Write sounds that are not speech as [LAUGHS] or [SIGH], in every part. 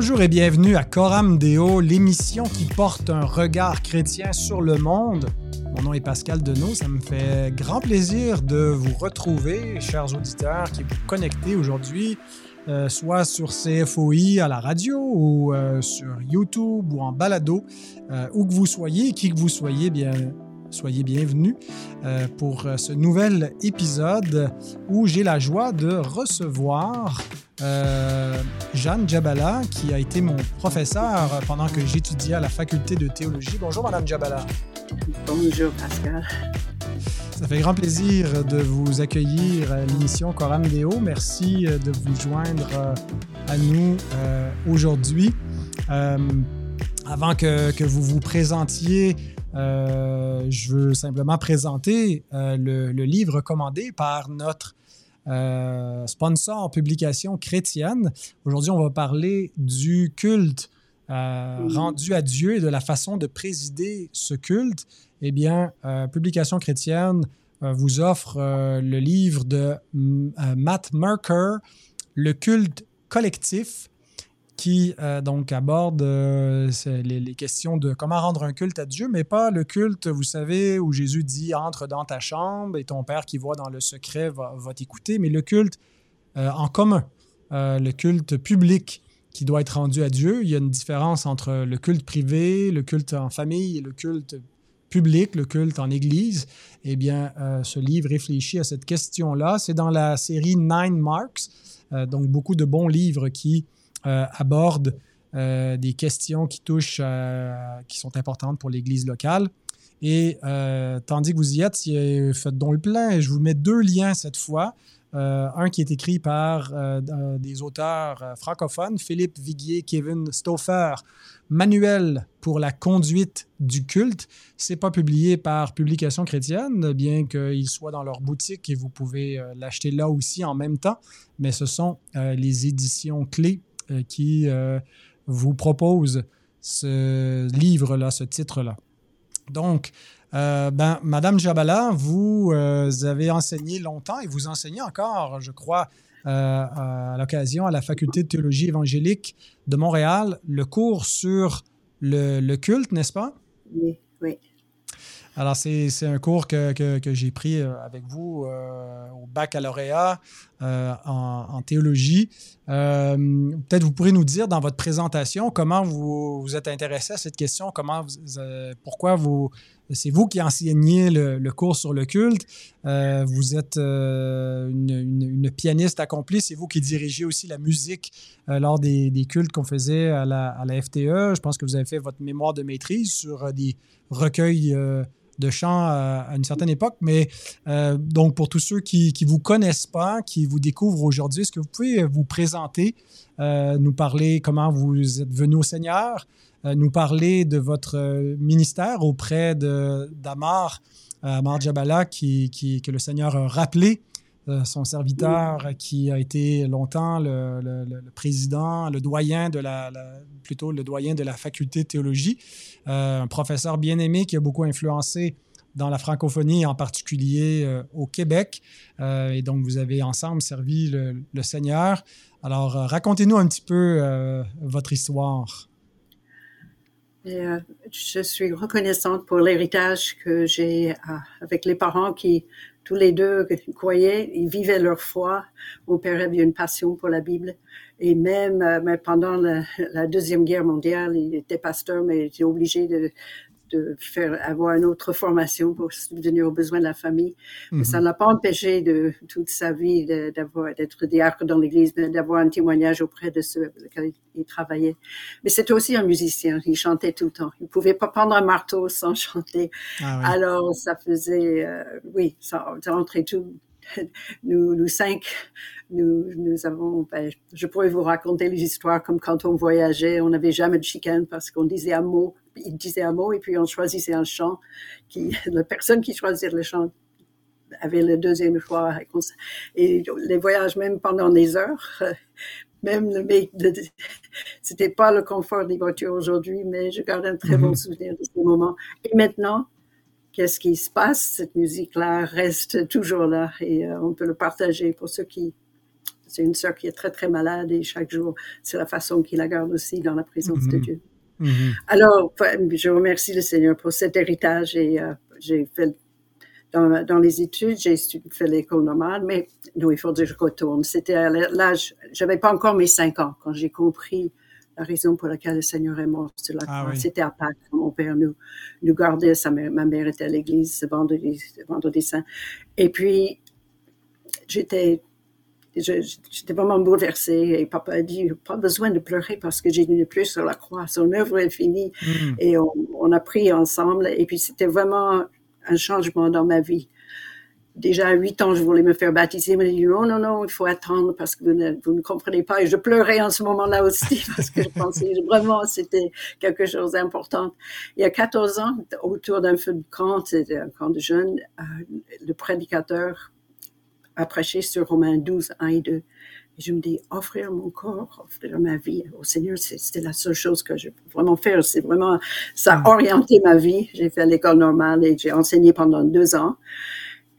Bonjour et bienvenue à Coram Deo, l'émission qui porte un regard chrétien sur le monde. Mon nom est Pascal Denot, ça me fait grand plaisir de vous retrouver, chers auditeurs qui vous connectez aujourd'hui, euh, soit sur CFOI à la radio ou euh, sur YouTube ou en balado, euh, où que vous soyez, qui que vous soyez, bien, soyez bienvenus pour ce nouvel épisode où j'ai la joie de recevoir Jeanne Djabala, qui a été mon professeur pendant que j'étudiais à la faculté de théologie. Bonjour, Madame Djabala. Bonjour, Pascal. Ça fait grand plaisir de vous accueillir à l'émission Coram Deo. Merci de vous joindre à nous aujourd'hui. avant que, que, vous vous présentiez, euh, je veux simplement présenter euh, le, le, livre recommandé par notre euh, sponsor publication chrétienne. Aujourd'hui, on va parler du culte euh, rendu à Dieu et de la façon de présider ce culte. Eh bien, euh, publication chrétienne euh, vous offre euh, le livre de Matt Merker, Le culte collectif, qui euh, donc aborde euh, les, les, questions de comment rendre un culte à Dieu, mais pas le culte, vous savez, où Jésus dit entre dans ta chambre et ton Père qui voit dans le secret va, t'écouter, mais le culte euh, en commun, le culte public qui doit être rendu à Dieu. Il y a une différence entre le culte privé, le culte en famille et le culte public, le culte en Église. Eh bien, ce livre réfléchit à cette question-là. C'est dans la série Nine Marks, donc beaucoup de bons livres qui aborde euh, des questions qui touchent, euh, qui sont importantes pour l'Église locale. Et tandis que vous y êtes, faites donc le plein. Je vous mets deux liens cette fois. un qui est écrit par des auteurs francophones, Philippe Viguier, Kevin Stauffer, Manuel pour la conduite du culte. C'est pas publié par Publication chrétienne, bien qu'il soit dans leur boutique et vous pouvez l'acheter là aussi en même temps. Mais ce sont les éditions clés qui euh, vous propose ce livre-là, ce titre-là. Donc, euh, ben, Madame Jabala, vous euh, avez enseigné longtemps et vous enseignez encore, je crois, euh, à l'occasion à la Faculté de théologie évangélique de Montréal, le cours sur le, le culte, n'est-ce pas? Oui, oui. Alors, c'est un cours que, j'ai pris avec vous euh, au baccalauréat euh, en, théologie. Euh, Peut-être vous pourrez nous dire dans votre présentation comment vous vous êtes intéressé à cette question, comment euh, pourquoi vous c'est vous qui enseignez le, cours sur le culte. Euh, vous êtes euh, une, pianiste accomplie. C'est vous qui dirigez aussi la musique euh, lors des, des cultes qu'on faisait à la, à la, FTE. Je pense que vous avez fait votre mémoire de maîtrise sur des recueils de chant à, à, une certaine époque. Mais euh, donc, pour tous ceux qui ne vous connaissent pas, qui vous découvrent aujourd'hui, est-ce que vous pouvez vous présenter, euh, nous parler comment vous êtes venu au Seigneur, euh, nous parler de votre ministère auprès d'Amar, Amar Jabala, qui, qui, que le Seigneur a rappelé son serviteur qui a été longtemps le, président, le doyen de la, plutôt le doyen de la faculté de théologie, euh, un professeur bien aimé qui a beaucoup influencé dans la francophonie, en particulier euh, au Québec. Euh, et donc, vous avez ensemble servi le Seigneur. Alors, racontez-nous un petit peu votre histoire. Et, euh, je suis reconnaissante pour l'héritage que j'ai euh, avec les parents qui, tous les deux, [LAUGHS] croyaient, ils vivaient leur foi. Mon père avait une passion pour la Bible. Et même euh, mais pendant la, la, Deuxième Guerre mondiale, il était pasteur, mais il était obligé de, de faire avoir une autre formation pour subvenir aux besoins de la famille. Mm -hmm. Ça ne l'a pas empêché de toute sa vie d'avoir d'être diacre dans l'Église, d'avoir un témoignage auprès de ceux avec lesquels il travaillait. Mais c'était aussi un musicien. Il chantait tout le temps. Il pouvait pas prendre un marteau sans [LAUGHS] chanter. Ah oui. Alors ça faisait, euh, oui, ça, ça rentrait tout [LAUGHS] nous, nous cinq, nous, nous avons, ben, je pourrais vous raconter les histoires comme quand on voyageait, on n'avait jamais de chicane parce qu'on disait un mot, il disait un mot et puis on choisissait un chant qui, [LAUGHS] la personne qui choisissait le chant avait le deuxième choix. Et les voyages, même pendant des heures, [LAUGHS] même le, c'était pas le confort des voitures aujourd'hui, mais je garde un très bon souvenir de ce moment. Et maintenant, qu'est-ce qui se passe? Cette musique-là reste toujours là et euh, on peut le partager pour ceux qui J'ai une sœur qui est très, très malade et chaque jour, c'est la façon qu'il la garde aussi dans la présence de. Dieu. Alors, je remercie le Seigneur pour cet héritage et euh, j'ai fait dans, dans les études, j'ai fait l'école normale, mais non, il faut dire que je retourne. C'était à l'âge, j'avais pas encore mes cinq ans quand j'ai compris la raison pour laquelle le Seigneur est mort sur la Ah croix. oui. C'était à Pâques. Mon père nous, nous gardait, sa mère, ma mère était à l'église ce vendredi, vendredi saint. Et puis, j'étais, j'étais vraiment bouleversée et papa a dit, pas besoin de pleurer parce que j'ai n'est plus sur la croix. Son œuvre est finie Mhm. et on, on a pris ensemble. Et puis, c'était vraiment un changement dans ma vie. Déjà à huit ans, je voulais me faire baptiser, mais il dit non, non, non, il faut attendre parce que vous ne, vous ne comprenez pas. Et je pleurais en ce moment-là aussi [LAUGHS] parce que je pensais vraiment c'était quelque chose d'important. Il y a 14 ans, autour d'un feu de camp, c'était un camp de jeunes, euh, le prédicateur a prêché sur Romains 12, 1 et 2. Et je me dis, offrir mon corps, offrir ma vie au Seigneur, c'était la seule chose que je peux vraiment faire. C'est vraiment, ça a orienté ma vie. J'ai fait l'école normale et j'ai enseigné pendant deux ans.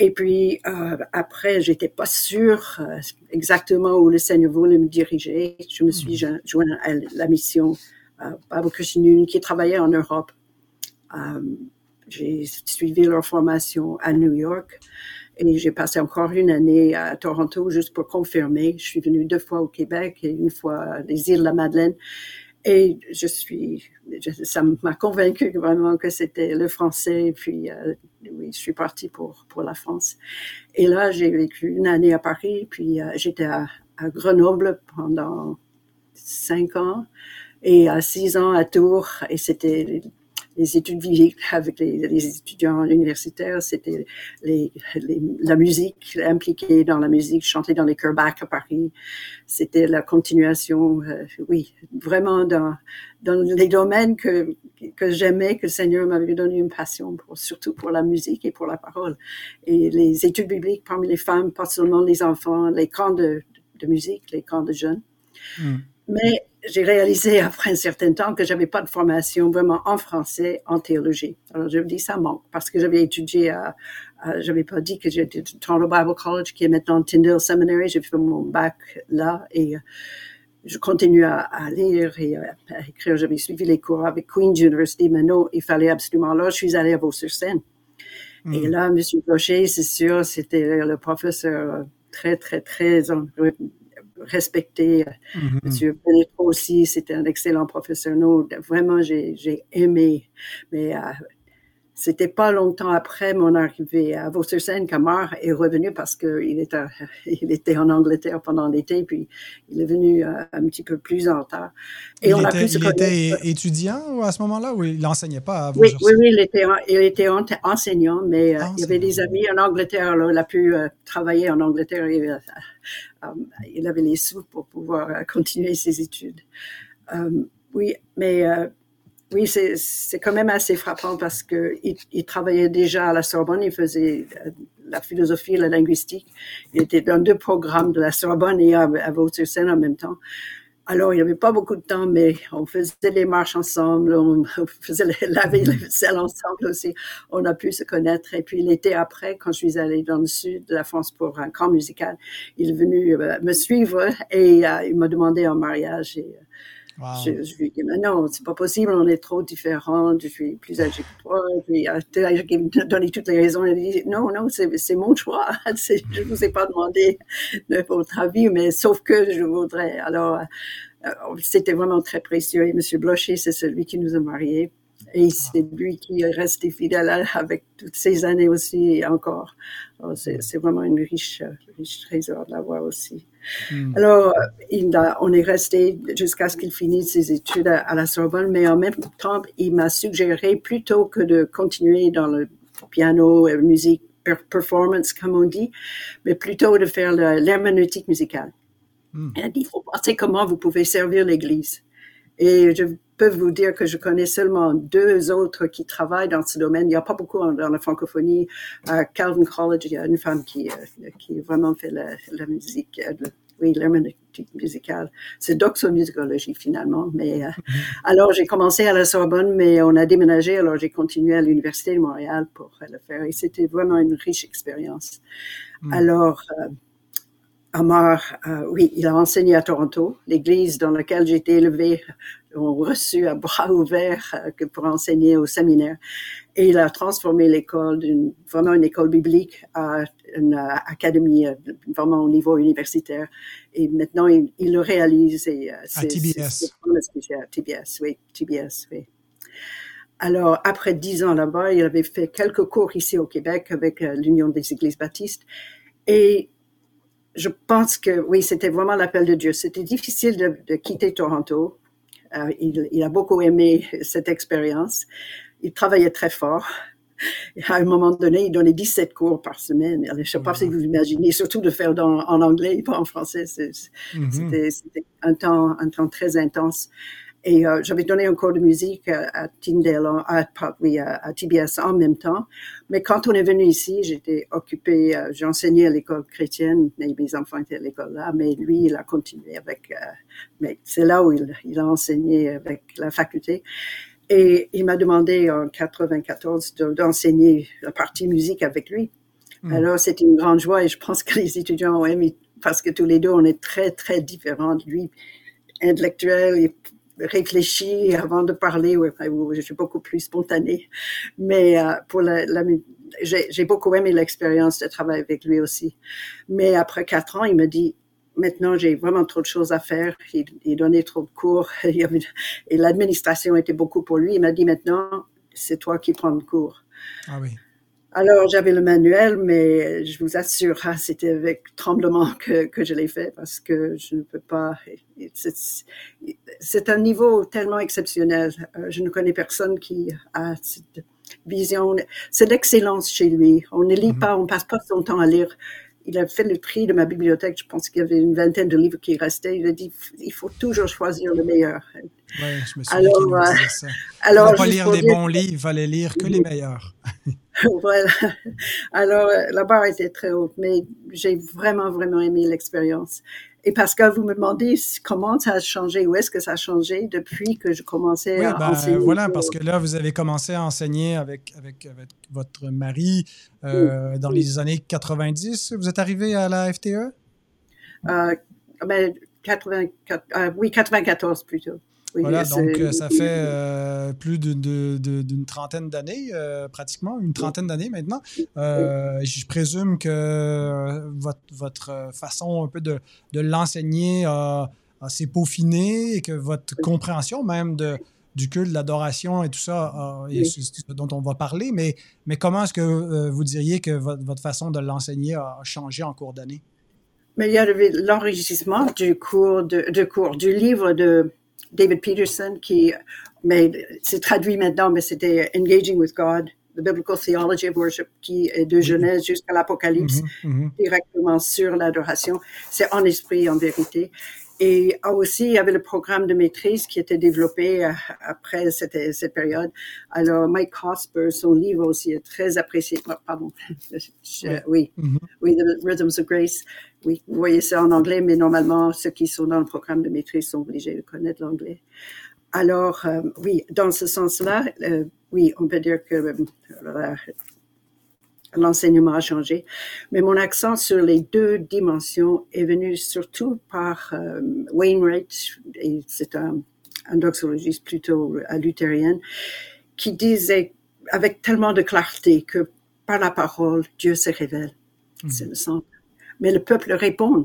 Et puis euh, après, j'étais pas sûre euh, exactement où le Seigneur voulait me diriger. Je me suis jo- joint à la mission euh, Bible Christian Union qui travaillait en Europe. Euh, j'ai suivi leur formation à New York et j'ai passé encore une année à Toronto juste pour confirmer. Je suis venue deux fois au Québec et une fois les îles de la Madeleine. Et je suis, ça m'a convaincu vraiment que c'était le français. Puis, euh, oui, je suis partie pour, pour la France. Et là, j'ai vécu une année à Paris, puis euh, j'étais à, à Grenoble pendant cinq ans et à six ans à Tours. Et c'était les, études bibliques avec les, les étudiants universitaires. C'était les, les, la musique, impliquée dans la musique, chanter dans les chœurs à Paris. C'était la continuation, euh, oui, vraiment dans, dans les domaines que, que j'aimais, que le Seigneur m'avait donné une passion pour, surtout pour la musique et pour la parole. Et les études bibliques parmi les femmes, pas seulement les enfants, les camps de, de musique, les camps de jeunes. Mm. Mais j'ai réalisé après un certain temps que j'avais pas de formation vraiment en français, en théologie. Alors je me dis ça manque parce que j'avais étudié à, à j'avais pas dit que j'étais Toronto Bible College qui est maintenant Tyndale Seminary. J'ai fait mon bac là et euh, je continue à, à lire et à, à écrire. J'avais suivi les cours avec Queen's University, mais non, il fallait absolument. Alors je suis allée à Vaux-sur-Seine. Mm. Et là, M. Blocher, c'est sûr, c'était le professeur très, très, très respecté. Mhm. Monsieur Benetro aussi, c'était un excellent professeur. Non, vraiment, j'ai j'ai aimé. Mais euh, c'était pas longtemps après mon arrivée à Vaux-sur-Seine qu'Amar est revenu parce qu'il était, [LAUGHS] il était en Angleterre pendant l'été, puis il est venu euh, un petit peu plus en retard. Et il on a était, pu se il était étudiant à ce moment-là ou il n'enseignait pas à vos Oui, oui, oui, il était, il enseignant, mais euh, il y avait des amis en Angleterre. Alors, il a pu euh, travailler en Angleterre. Et, [LAUGHS] il avait les sous pour pouvoir [LAUGHS] continuer ses études. Oui, mais oui, c'est quand même assez frappant parce que il, il travaillait déjà à la Sorbonne. Il faisait euh, la philosophie et la linguistique. Il était dans deux programmes de la Sorbonne et à, Vaud-sur-Seine en même temps. Alors, il n'y avait pas beaucoup de temps, mais on faisait les marches ensemble, on [LAUGHS] faisait les- laver le vaisselle ensemble aussi. On a pu se connaître. Et puis, l'été après, quand je suis allée dans le sud de la France pour un camp musical, il est venu euh, me suivre et euh, il m'a demandé en mariage. Et, Wow. je, je lui mais non, c'est pas possible, on est trop différents, je suis plus âgé que toi. Puis, euh, j'ai donné toutes les raisons. A dit, non, non, c'est mon choix. [LAUGHS] Je vous ai pas demandé de votre avis, mais sauf que je voudrais. Alors, euh, c'était vraiment très précieux. Et M. Blocher, c'est celui qui nous a mariés. Et c'est lui qui est resté fidèle à- avec toutes ces années aussi et encore. C'est vraiment une riche, riche trésor de l'avoir aussi. Mm. Alors, il a- on est resté jusqu'à ce qu'il finisse ses études à, à la Sorbonne, mais en même temps, il m'a suggéré plutôt que de continuer dans le piano et musique per- performance, comme on dit, mais plutôt de faire l'herméneutique musicale. Mm. Il a dit, il faut penser comment vous pouvez servir l'Église. Et je peux vous dire que je connais seulement deux autres qui travaillent dans ce domaine. Il n'y a pas beaucoup dans la francophonie. À Calvin College, il y a une femme qui, euh, qui vraiment fait la, la musique, euh, le- oui, l'herméneutique musicale. C'est doxomusicologie finalement. Mais, euh, alors, j'ai commencé à la Sorbonne, mais on a déménagé. Alors, j'ai continué à l'Université de Montréal pour euh, le faire. Et c'était vraiment une riche expérience. Mm. Alors, euh, Amar, euh, oui, il a enseigné à Toronto, l'église dans laquelle j'ai été élevée, ont reçu à bras ouverts euh, pour enseigner au séminaire. Et il a transformé l'école d'une vraiment une école biblique à une euh, académie vraiment au niveau universitaire. Et maintenant, il, le réalise. Et, à TBS. À TBS, oui, TBS, oui. Alors, après dix ans là-bas, il avait fait quelques cours ici au Québec avec l'Union des Églises baptistes. Et je pense que oui, c'était vraiment l'appel de Dieu. C'était difficile de, quitter Toronto. Euh, il, a beaucoup aimé cette expérience. Il travaillait très fort. À un moment donné, il donnait 17 cours par semaine. Je ne sais pas si vous imaginez, surtout de faire en anglais, pas en français. Mm-hmm. C'était un temps, un temps très intense. Et euh, j'avais donné un cours de musique à, Tyndale, à, oui, à, TBS en même temps. Mais quand on est venu ici, j'étais occupée, euh, j'enseignais à l'école chrétienne, mes enfants étaient à l'école là, mais lui, il a continué avec, euh, mais c'est là où il, il, a enseigné avec la faculté. Et il m'a demandé en 94 d'enseigner la partie musique avec lui. Hmm. Alors, c'était une grande joie et je pense que les étudiants ont aimé parce que tous les deux, on est très, très différents. Lui, intellectuel, et réfléchi avant de parler. je suis beaucoup plus spontanée. Mais euh, pour la, j'ai beaucoup aimé l'expérience de travailler avec lui aussi. Mais après quatre ans, il me dit, maintenant j'ai vraiment trop de choses à faire. Il, donnait trop de cours [LAUGHS] et l'administration était beaucoup pour lui. Il m'a dit maintenant, c'est toi qui prends le cours. Ah oui. Alors, j'avais le manuel, mais je vous assure, hein, c'était avec tremblement que, que je l'ai fait parce que je ne peux pas. C'est un niveau tellement exceptionnel. Euh, je ne connais personne qui a cette vision. C'est l'excellence chez lui. On ne lit mhm. pas, on passe pas son temps à lire il a fait le tri de ma bibliothèque. Je pense qu'il y avait une vingtaine de livres qui restaient. Il a dit il faut toujours choisir le meilleur. Oui, je me souviens alors, euh, ça. [LAUGHS] Alors, pas lire des bons livres, il fallait lire que les meilleurs. [LAUGHS] voilà. Alors, euh, la barre était très haute, mais j'ai vraiment, vraiment aimé l'expérience. Et parce que vous me demandez comment ça a changé, où est-ce que ça a changé depuis que je commençais à ben, enseigner? Voilà, parce que là, vous avez commencé à enseigner avec, avec, votre mari euh, dans les années 90. Vous êtes arrivé à la FTE? Euh, ben, 84, euh, oui, 94 plutôt. Voilà, donc euh, ça fait euh, plus d'une trentaine d'années, euh, pratiquement, une trentaine d'années maintenant. je présume que votre, votre, façon un peu de, de l'enseigner s'est peaufinée et que votre compréhension même de, du culte, l'adoration et tout ça, et ce dont on va parler, mais, mais comment est-ce que vous diriez que votre, votre façon de l'enseigner a changé en cours d'année? Mais il y avait l'enregistrement du cours, de, de cours, du livre de David Peterson, qui, c'est traduit maintenant, mais c'était Engaging with God, The Biblical Theology of Worship, qui est de Genèse jusqu'à l'Apocalypse, mm-hmm, mm-hmm. directement sur l'adoration. C'est en esprit, en vérité. Et aussi, il y avait le programme de maîtrise qui était développé euh, après cette, cette période. Alors, Mike Cosper, son livre aussi est très apprécié. Pardon. [LAUGHS] oui. Mm-hmm. Oui, The Rhythms of Grace. Oui, vous voyez ça en anglais, mais normalement, ceux qui sont dans le programme de maîtrise sont obligés de connaître l'anglais. Alors, euh, oui, dans ce sens-là, euh, oui, on peut dire que l'enseignement a changé. Mais mon accent sur les deux dimensions est venu surtout par euh, Wainwright, et c'est un, un doxologiste plutôt luthérienne, qui disait avec tellement de clarté que par la parole, Dieu se révèle. Mmh. C'est le sens. Mais le peuple répond.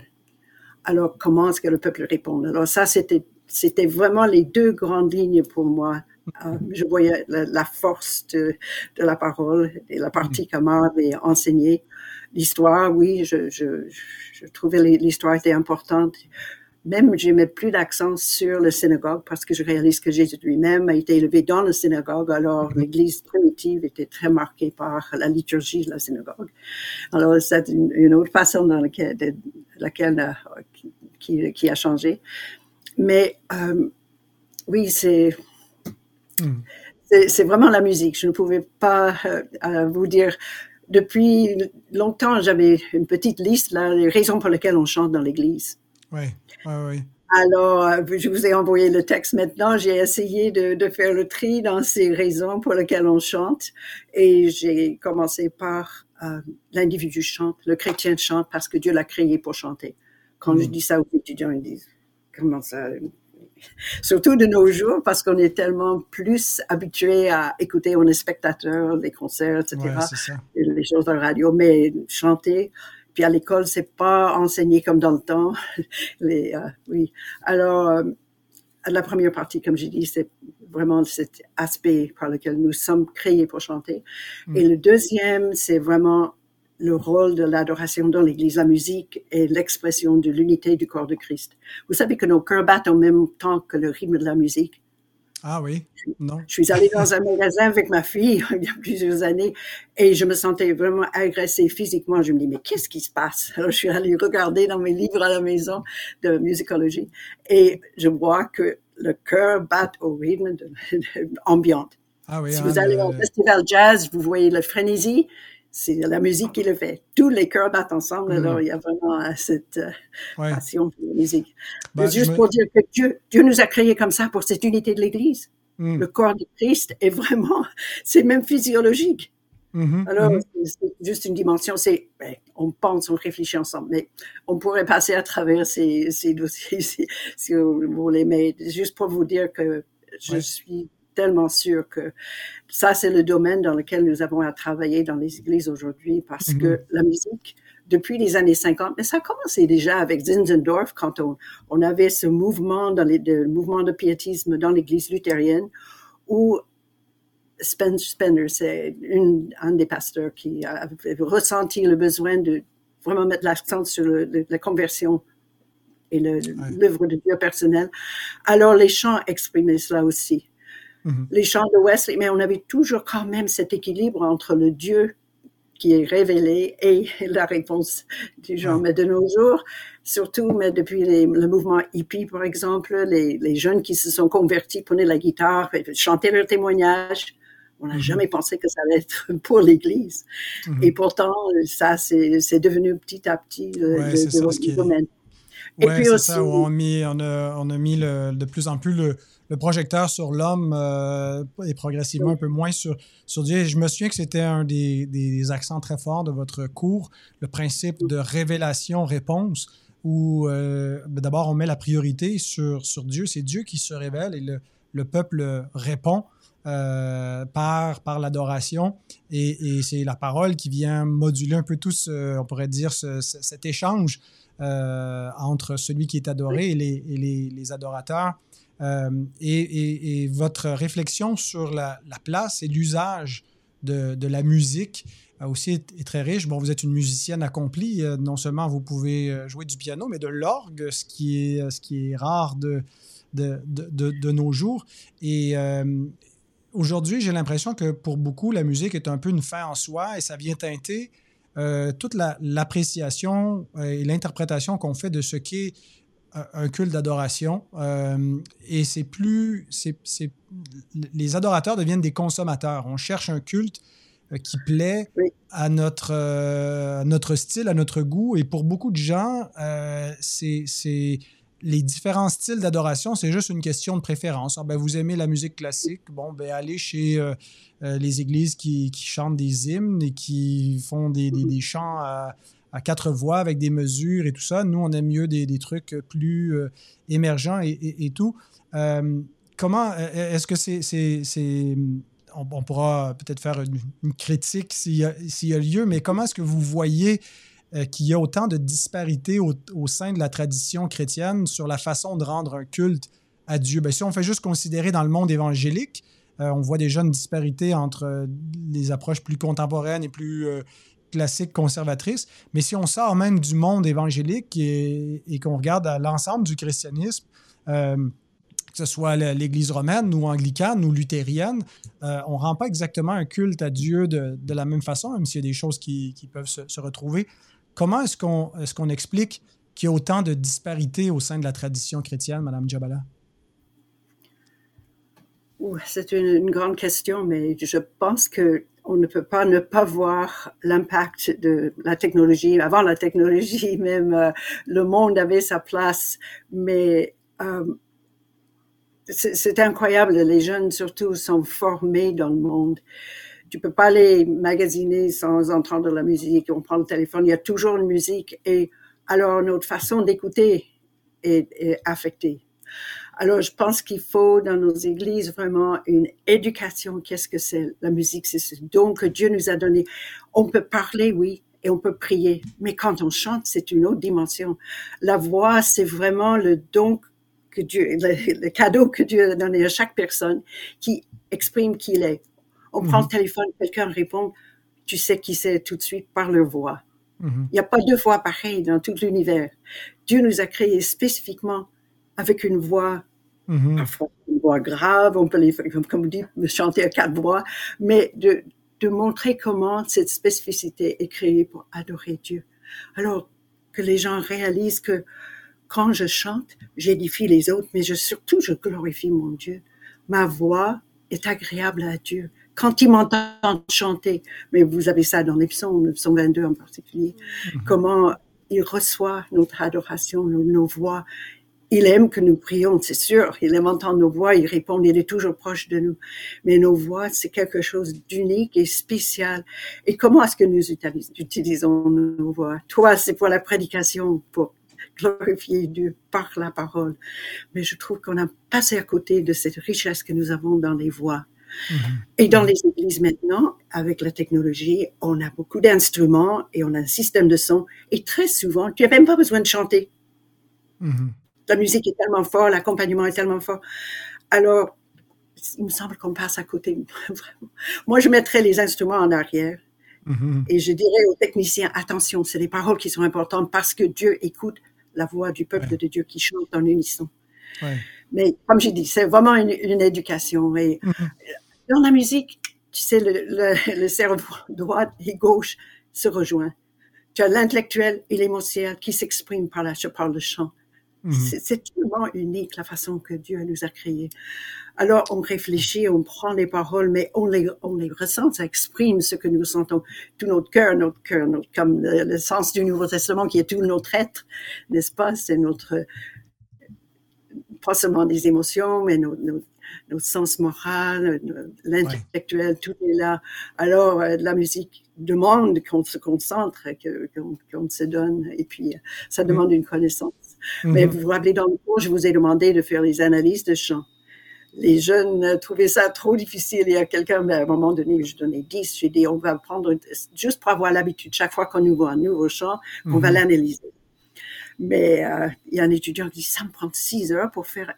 Alors, comment est-ce que le peuple répond? Alors, ça, c'était, c'était vraiment les deux grandes lignes pour moi euh, je voyais la, force de, de, la parole et la partie mm. qu'Amar avait enseignée. L'histoire, oui, je, je, je trouvais l'histoire était importante. Même, je mets plus d'accent sur le synagogue parce que je réalise que Jésus lui-même a été élevé dans le synagogue. Alors, mm-hmm. l'église primitive était très marquée par la liturgie de la synagogue. Alors, c'est une, autre façon dans laquelle, de, laquelle euh, qui, qui, a changé. Mais, euh, oui, c'est, Hmm. C'est vraiment la musique. Je ne pouvais pas euh, vous dire. Depuis longtemps, j'avais une petite liste là, les raisons pour lesquelles on chante dans l'église. Oui, oui, oui. Alors, euh, je vous ai envoyé le texte maintenant. J'ai essayé de, de, faire le tri dans ces raisons pour lesquelles on chante. Et j'ai commencé par l'individu chante, le chrétien chante parce que Dieu l'a créé pour chanter. Quand je dis ça aux étudiants, ils disent comment ça? Surtout de nos jours, parce qu'on est tellement plus habitué à écouter, on est spectateur des concerts, etc. les choses de radio, mais chanter, puis à l'école, c'est pas enseigné comme dans le temps. [LAUGHS] Les, euh, oui. Alors, euh, la première partie, comme j'ai dit, c'est vraiment cet aspect par lequel nous sommes créés pour chanter. Mm. Et le deuxième, c'est vraiment le rôle de l'adoration dans l'Église, la musique et l'expression de l'unité du corps de Christ. Vous savez que nos cœurs battent en même temps que le rythme de la musique. Ah oui, non. Je suis allée dans un magasin avec ma fille [LAUGHS] il y a plusieurs années et je me sentais vraiment agressée physiquement. Je me dis, mais qu'est-ce qui se passe? [LAUGHS] Alors, je suis allée regarder dans mes livres à la maison de musicologie et je vois que le cœur bat au rythme de, [LAUGHS] ambiante. Ah oui, si vous hein, allez au festival jazz, vous voyez le frénésie, c'est la musique qui le fait. Tous les chœurs battent ensemble, alors il y a vraiment euh, cette euh, passion pour la musique. Ben, juste pour dire que Dieu, Dieu nous a créés comme ça pour cette unité de l'Église. Mm. Le corps de Christ est vraiment, [LAUGHS] c'est même physiologique. Mm-hmm, alors, mm-hmm. c'est juste une dimension, c'est, ben, on pense, on réfléchit ensemble, mais on pourrait passer à travers ces, ces dossiers [LAUGHS] si, si, vous voulez, mais juste pour vous dire que je suis tellement sûr que ça, c'est le domaine dans lequel nous avons à travailler dans les églises aujourd'hui parce que mhm. la musique, depuis les années 50, mais ça a commencé déjà avec Zinzendorf quand on, on avait ce mouvement dans les, de, mouvement de piétisme dans l'église luthérienne où Spencer Spender, c'est un des pasteurs qui a ressenti le besoin de vraiment mettre l'accent sur la conversion et l'œuvre de Dieu personnel. Alors les chants exprimaient cela aussi. Mm-hmm. les chants de Wesley, mais on avait toujours quand même cet équilibre entre le Dieu qui est révélé et [LAUGHS] la réponse du genre. Mais de nos jours, surtout mais depuis le mouvement hippie, par exemple, les, les, jeunes qui se sont convertis prenaient la guitare, chantaient leur témoignage. On n'a mm-hmm. jamais pensé que ça allait être [LAUGHS] pour l'Église. Mm-hmm. Et pourtant, ça, c'est devenu petit à petit le, le, domaine. Oui, c'est ça, on a mis, on a, on a mis le, de plus en plus le, le projecteur sur l'homme euh, et progressivement un peu moins sur, sur Dieu. je me souviens que c'était un des, des, accents très forts de votre cours, le principe de révélation-réponse, où euh, ben d'abord on met la priorité sur, sur Dieu. C'est Dieu qui se révèle et le, le peuple répond. Euh, par, par l'adoration. Et, c'est la parole qui vient moduler un peu tout, ce, on pourrait dire, ce, cet échange euh, entre celui qui est adoré et et les, les adorateurs. Euh, et, votre réflexion sur la, place et l'usage de, la musique aussi est, très riche. Bon, vous êtes une musicienne accomplie. Euh, non seulement vous pouvez euh, jouer du piano, mais de l'orgue, ce qui est, est rare de, nos jours. Et aujourd'hui, j'ai l'impression que pour beaucoup, la musique est un peu une fin en soi et ça vient teinter toute l'appréciation et l'interprétation qu'on fait de ce qu'est un culte d'adoration. Euh, et c'est plus. c'est les adorateurs deviennent des consommateurs. On cherche un culte euh, qui plaît à, notre, euh, notre style, à notre goût. Et pour beaucoup de gens, c'est les différents styles d'adoration, c'est juste une question de préférence. Ah, ben, vous aimez la musique classique, bon, ben, allez chez les églises qui, qui, chantent des hymnes et qui font des, des, des chants à quatre voix avec des mesures et tout ça. Nous, on aime mieux des, trucs plus euh, émergents et, tout. Euh, comment euh, est-ce que c'est. On, pourra peut-être faire une, critique s'il y, a lieu, mais comment est-ce que vous voyez qu'il y a autant de disparités au, sein de la tradition chrétienne sur la façon de rendre un culte à Dieu? Bien, si on fait juste considérer dans le monde évangélique, on voit déjà une disparité entre les approches plus contemporaines et plus classique conservatrice. Mais si on sort même du monde évangélique et, qu'on regarde l'ensemble du christianisme, euh, que ce soit l'Église romaine ou anglicane ou luthérienne, euh, on ne rend pas exactement un culte à Dieu de, la même façon, même s'il y a des choses qui, peuvent se, retrouver. Comment est-ce qu'on est explique qu'il y a autant de disparités au sein de la tradition chrétienne, Madame Djabala? C'est une, grande question, mais je pense que on ne peut pas ne pas voir l'impact de la technologie. Avant la technologie, [LAUGHS] même euh, le monde avait sa place, mais euh, c'est incroyable. Les jeunes surtout sont formés dans le monde. Tu peux pas les magasiner sans entendre la musique. On prend le téléphone, il y a toujours une musique et alors notre façon d'écouter est affectée. Alors, je pense qu'il faut dans nos églises vraiment une éducation. Qu'est-ce que c'est la musique? C'est ce don que Dieu nous a donné. On peut parler, oui, et on peut prier, mais quand on chante, c'est une autre dimension. La voix, c'est vraiment le don que Dieu, le, cadeau que Dieu a donné à chaque personne qui exprime qui il est. On prend le mhm. téléphone, quelqu'un répond, tu sais qui c'est tout de suite par leur voix. Mhm. Il n'y a pas deux voix pareilles dans tout l'univers. Dieu nous a créés spécifiquement avec une voix, parfois une voix grave, on peut les, comme, comme vous dites, chanter à quatre voix, mais de, de montrer comment cette spécificité est créée pour adorer Dieu. Alors que les gens réalisent que quand je chante, j'édifie les autres, mais je, surtout je glorifie mon Dieu. Ma voix est agréable à Dieu. Quand il m'entend chanter, mais vous avez ça dans les psaumes, le psaume 22 en particulier, mhm. comment il reçoit notre adoration, nos voix, il aime que nous prions, c'est sûr. Il aime entendre nos voix, il répond, il est toujours proche de nous. Mais nos voix, c'est quelque chose d'unique et spécial. Et comment est-ce que nous utilisons nos voix? Toi, c'est pour la prédication, pour glorifier Dieu par la parole. Mais je trouve qu'on a passé à côté de cette richesse que nous avons dans les voix. Mm-hmm. Et dans les églises maintenant, avec la technologie, on a beaucoup d'instruments et on a un système de son. Et très souvent, tu n'as même pas besoin de chanter. Mm-hmm la musique est tellement forte, l'accompagnement est tellement fort. Alors, il me semble qu'on passe à côté. [LAUGHS] Moi, je mettrais les instruments en arrière mm-hmm. et je dirais aux techniciens, attention, c'est des paroles qui sont importantes parce que Dieu écoute la voix du peuple de Dieu qui chante en unisson. Mais comme j'ai dit, c'est vraiment une, éducation. Et mm-hmm. dans la musique, tu sais, le, cerveau droit et gauche se rejoignent. Tu as l'intellectuel et l'émotionnel qui s'expriment par, la, par le chant. Mhm. C'est tellement unique la façon que Dieu nous a créés. Alors on réfléchit, on prend les paroles, mais on les, on les ressent, ça exprime ce que nous sentons. Tout notre cœur, notre cœur, comme le, sens du Nouveau Testament qui est tout notre être, n'est-ce pas? C'est notre, pas seulement des émotions, mais notre, notre, sens moral, l'intellectuel, tout est là. Alors euh, la musique demande qu'on se concentre, qu'on se donne, et puis euh, ça mhm. demande une connaissance. Mais mhm. vous vous rappelez, dans le cours, je vous ai demandé de faire les analyses de chant. Les jeunes trouvaient ça trop difficile. Il y a quelqu'un, ben, à un moment donné, je donnais 10. J'ai dit, on va prendre, juste pour avoir l'habitude, chaque fois qu'on ouvre un nouveau chant, on va mhm. l'analyser. Mais euh, il y a un étudiant qui dit, ça me prend 6 heures pour faire,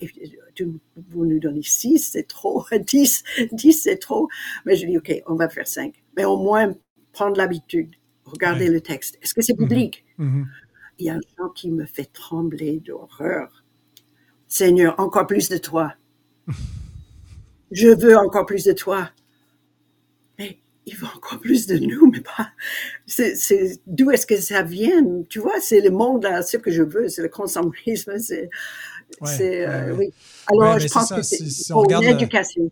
vous nous donnez 6, c'est trop, [LAUGHS] 10, 10 c'est trop. Mais je dis, OK, on va faire 5. Mais au moins, prendre l'habitude, regarder le texte. Est-ce que c'est mhm. biblique? Il y a un chant qui me fait trembler d'horreur. Seigneur, encore plus de toi. Je veux encore plus de toi. Mais il veut encore plus de nous, mais pas. C'est, d'où est-ce que ça vient? Tu vois, c'est le monde, là, ce que je veux, c'est le consumérisme, [LAUGHS] c'est, euh, oui. Alors, je pense que c'est une éducation.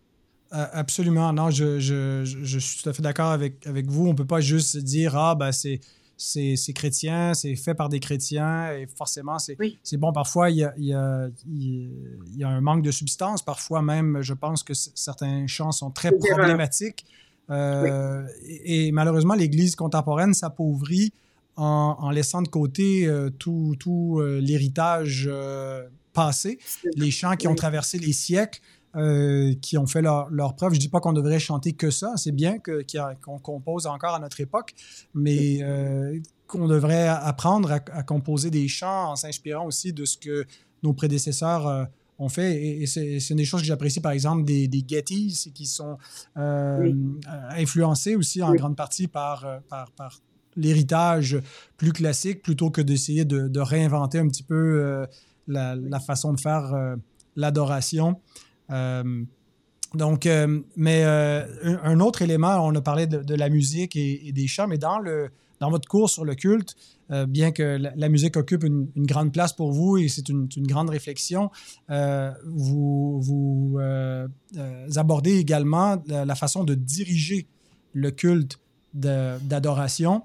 Absolument. Non, je, je, je, suis tout à fait d'accord avec, avec vous. On ne peut pas juste dire, ah, ben, c'est c'est chrétien, c'est fait par des chrétiens et forcément, c'est bon. Parfois, il y, a, il, y a, il y, a, un manque de substance. Parfois même, je pense que certains chants sont très problématiques. Euh, et, malheureusement, l'Église contemporaine s'appauvrit en, en, laissant de côté euh, tout, tout euh, l'héritage passé, les chants qui ont traversé les siècles. Euh, qui ont fait leur, leur preuve. Je ne dis pas qu'on devrait chanter que ça, c'est bien qu'on compose encore à notre époque, mais euh, qu'on devrait apprendre à, composer des chants en s'inspirant aussi de ce que nos prédécesseurs euh, ont fait. Et, c'est des choses que j'apprécie, par exemple, des, des Gettys qui sont influencés aussi en grande partie par, par, par l'héritage plus classique plutôt que d'essayer de, de, réinventer un petit peu la, la, façon de faire l'adoration. Euh, donc, euh, mais euh, un autre élément, on a parlé de, la musique et, des chants, mais dans, le, dans votre cours sur le culte, bien que la, musique occupe une, grande place pour vous et c'est une, grande réflexion, vous, vous abordez également la, façon de diriger le culte d'adoration.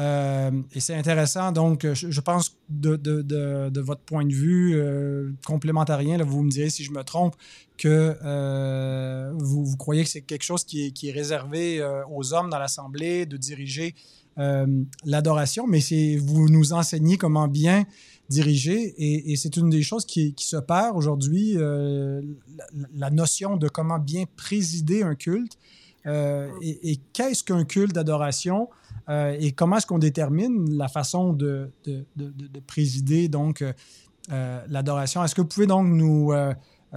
Euh, et c'est intéressant. Donc, je, pense de, de, votre point de vue euh, complémentarien, là, vous me direz si je me trompe, que euh, vous, croyez que c'est quelque chose qui est, réservé aux hommes dans l'Assemblée de diriger l'adoration, mais vous nous enseignez comment bien diriger et, c'est une des choses qui, se perd aujourd'hui, la, notion de comment bien présider un culte. et, qu'est-ce qu'un culte d'adoration et comment est-ce qu'on détermine la façon de, de, de présider donc l'adoration? Est-ce que vous pouvez donc nous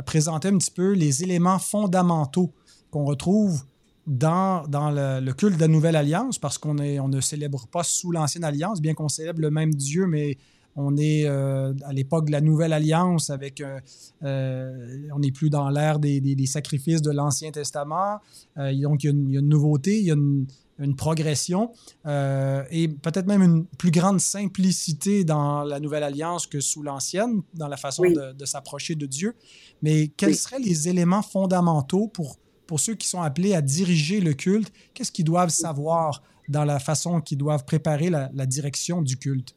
présenter un petit peu les éléments fondamentaux qu'on retrouve dans, le, culte de la Nouvelle Alliance, parce qu'on on ne célèbre pas sous l'Ancienne Alliance, bien qu'on célèbre le même Dieu, mais on est euh, à l'époque de la Nouvelle Alliance, avec, euh, euh, on n'est plus dans l'ère des, des, sacrifices de l'Ancien Testament. donc, il y, a une, il y, a une, nouveauté, il y a une, une progression et peut-être même une plus grande simplicité dans la Nouvelle Alliance que sous l'Ancienne, dans la façon de, de s'approcher de Dieu. Mais quels seraient les éléments fondamentaux pour pour ceux qui sont appelés à diriger le culte, qu'est-ce qu'ils doivent savoir dans la façon qu'ils doivent préparer la, direction du culte?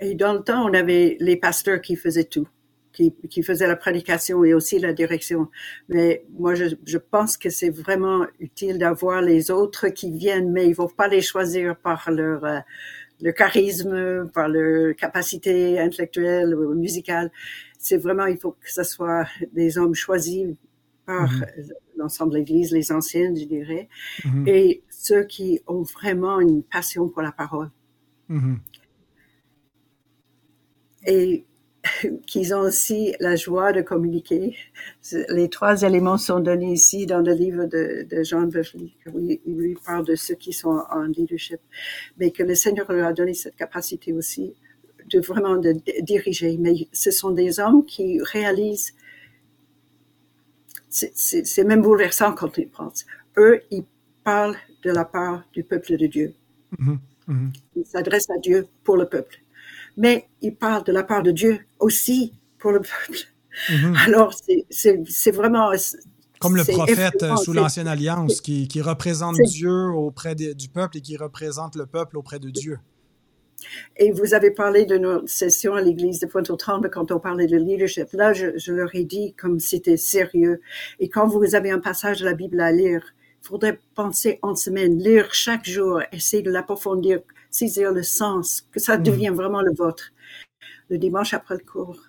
Et dans le temps, on avait les pasteurs qui faisaient tout, qui, qui faisaient la prédication et aussi la direction. Mais moi, je, je pense que c'est vraiment utile d'avoir les autres qui viennent, mais il ne faut pas les choisir par leur, euh, charisme, par leur capacité intellectuelle ou musicale. C'est vraiment, il faut que ce soit des hommes choisis par mm-hmm. l'ensemble de l'Église, les anciennes, je dirais, mm-hmm. et ceux qui ont vraiment une passion pour la parole. Mm-hmm. Et [LAUGHS] qu'ils ont aussi la joie de communiquer. Les trois éléments sont donnés ici dans le livre de, de Jean Beverly, où il, lui parle de ceux qui sont en leadership, mais que le Seigneur leur a donné cette capacité aussi de vraiment de diriger. Mais ce sont des hommes qui réalisent c'est même bouleversant quand ils pensent. Eux, ils parlent de la part du peuple de Dieu. Mm-hmm. Mm-hmm. Ils s'adressent à Dieu pour le peuple. Mais ils parlent de la part de Dieu aussi pour le peuple. Mm-hmm. [LAUGHS] Alors, c'est vraiment... Comme le prophète sous l'Ancienne Alliance qui, qui représente Dieu auprès du peuple et qui représente le peuple auprès de Dieu. Et vous avez parlé de nos sessions à l'église de Pointe-aux-Trembles quand on parlait de leadership. Là, je, leur ai dit comme c'était sérieux. Et quand vous avez un passage de la Bible à lire, il faudrait penser en semaine, lire chaque jour, essayer de l'approfondir, saisir le sens, que ça mm. devienne vraiment le vôtre. Le dimanche après le cours,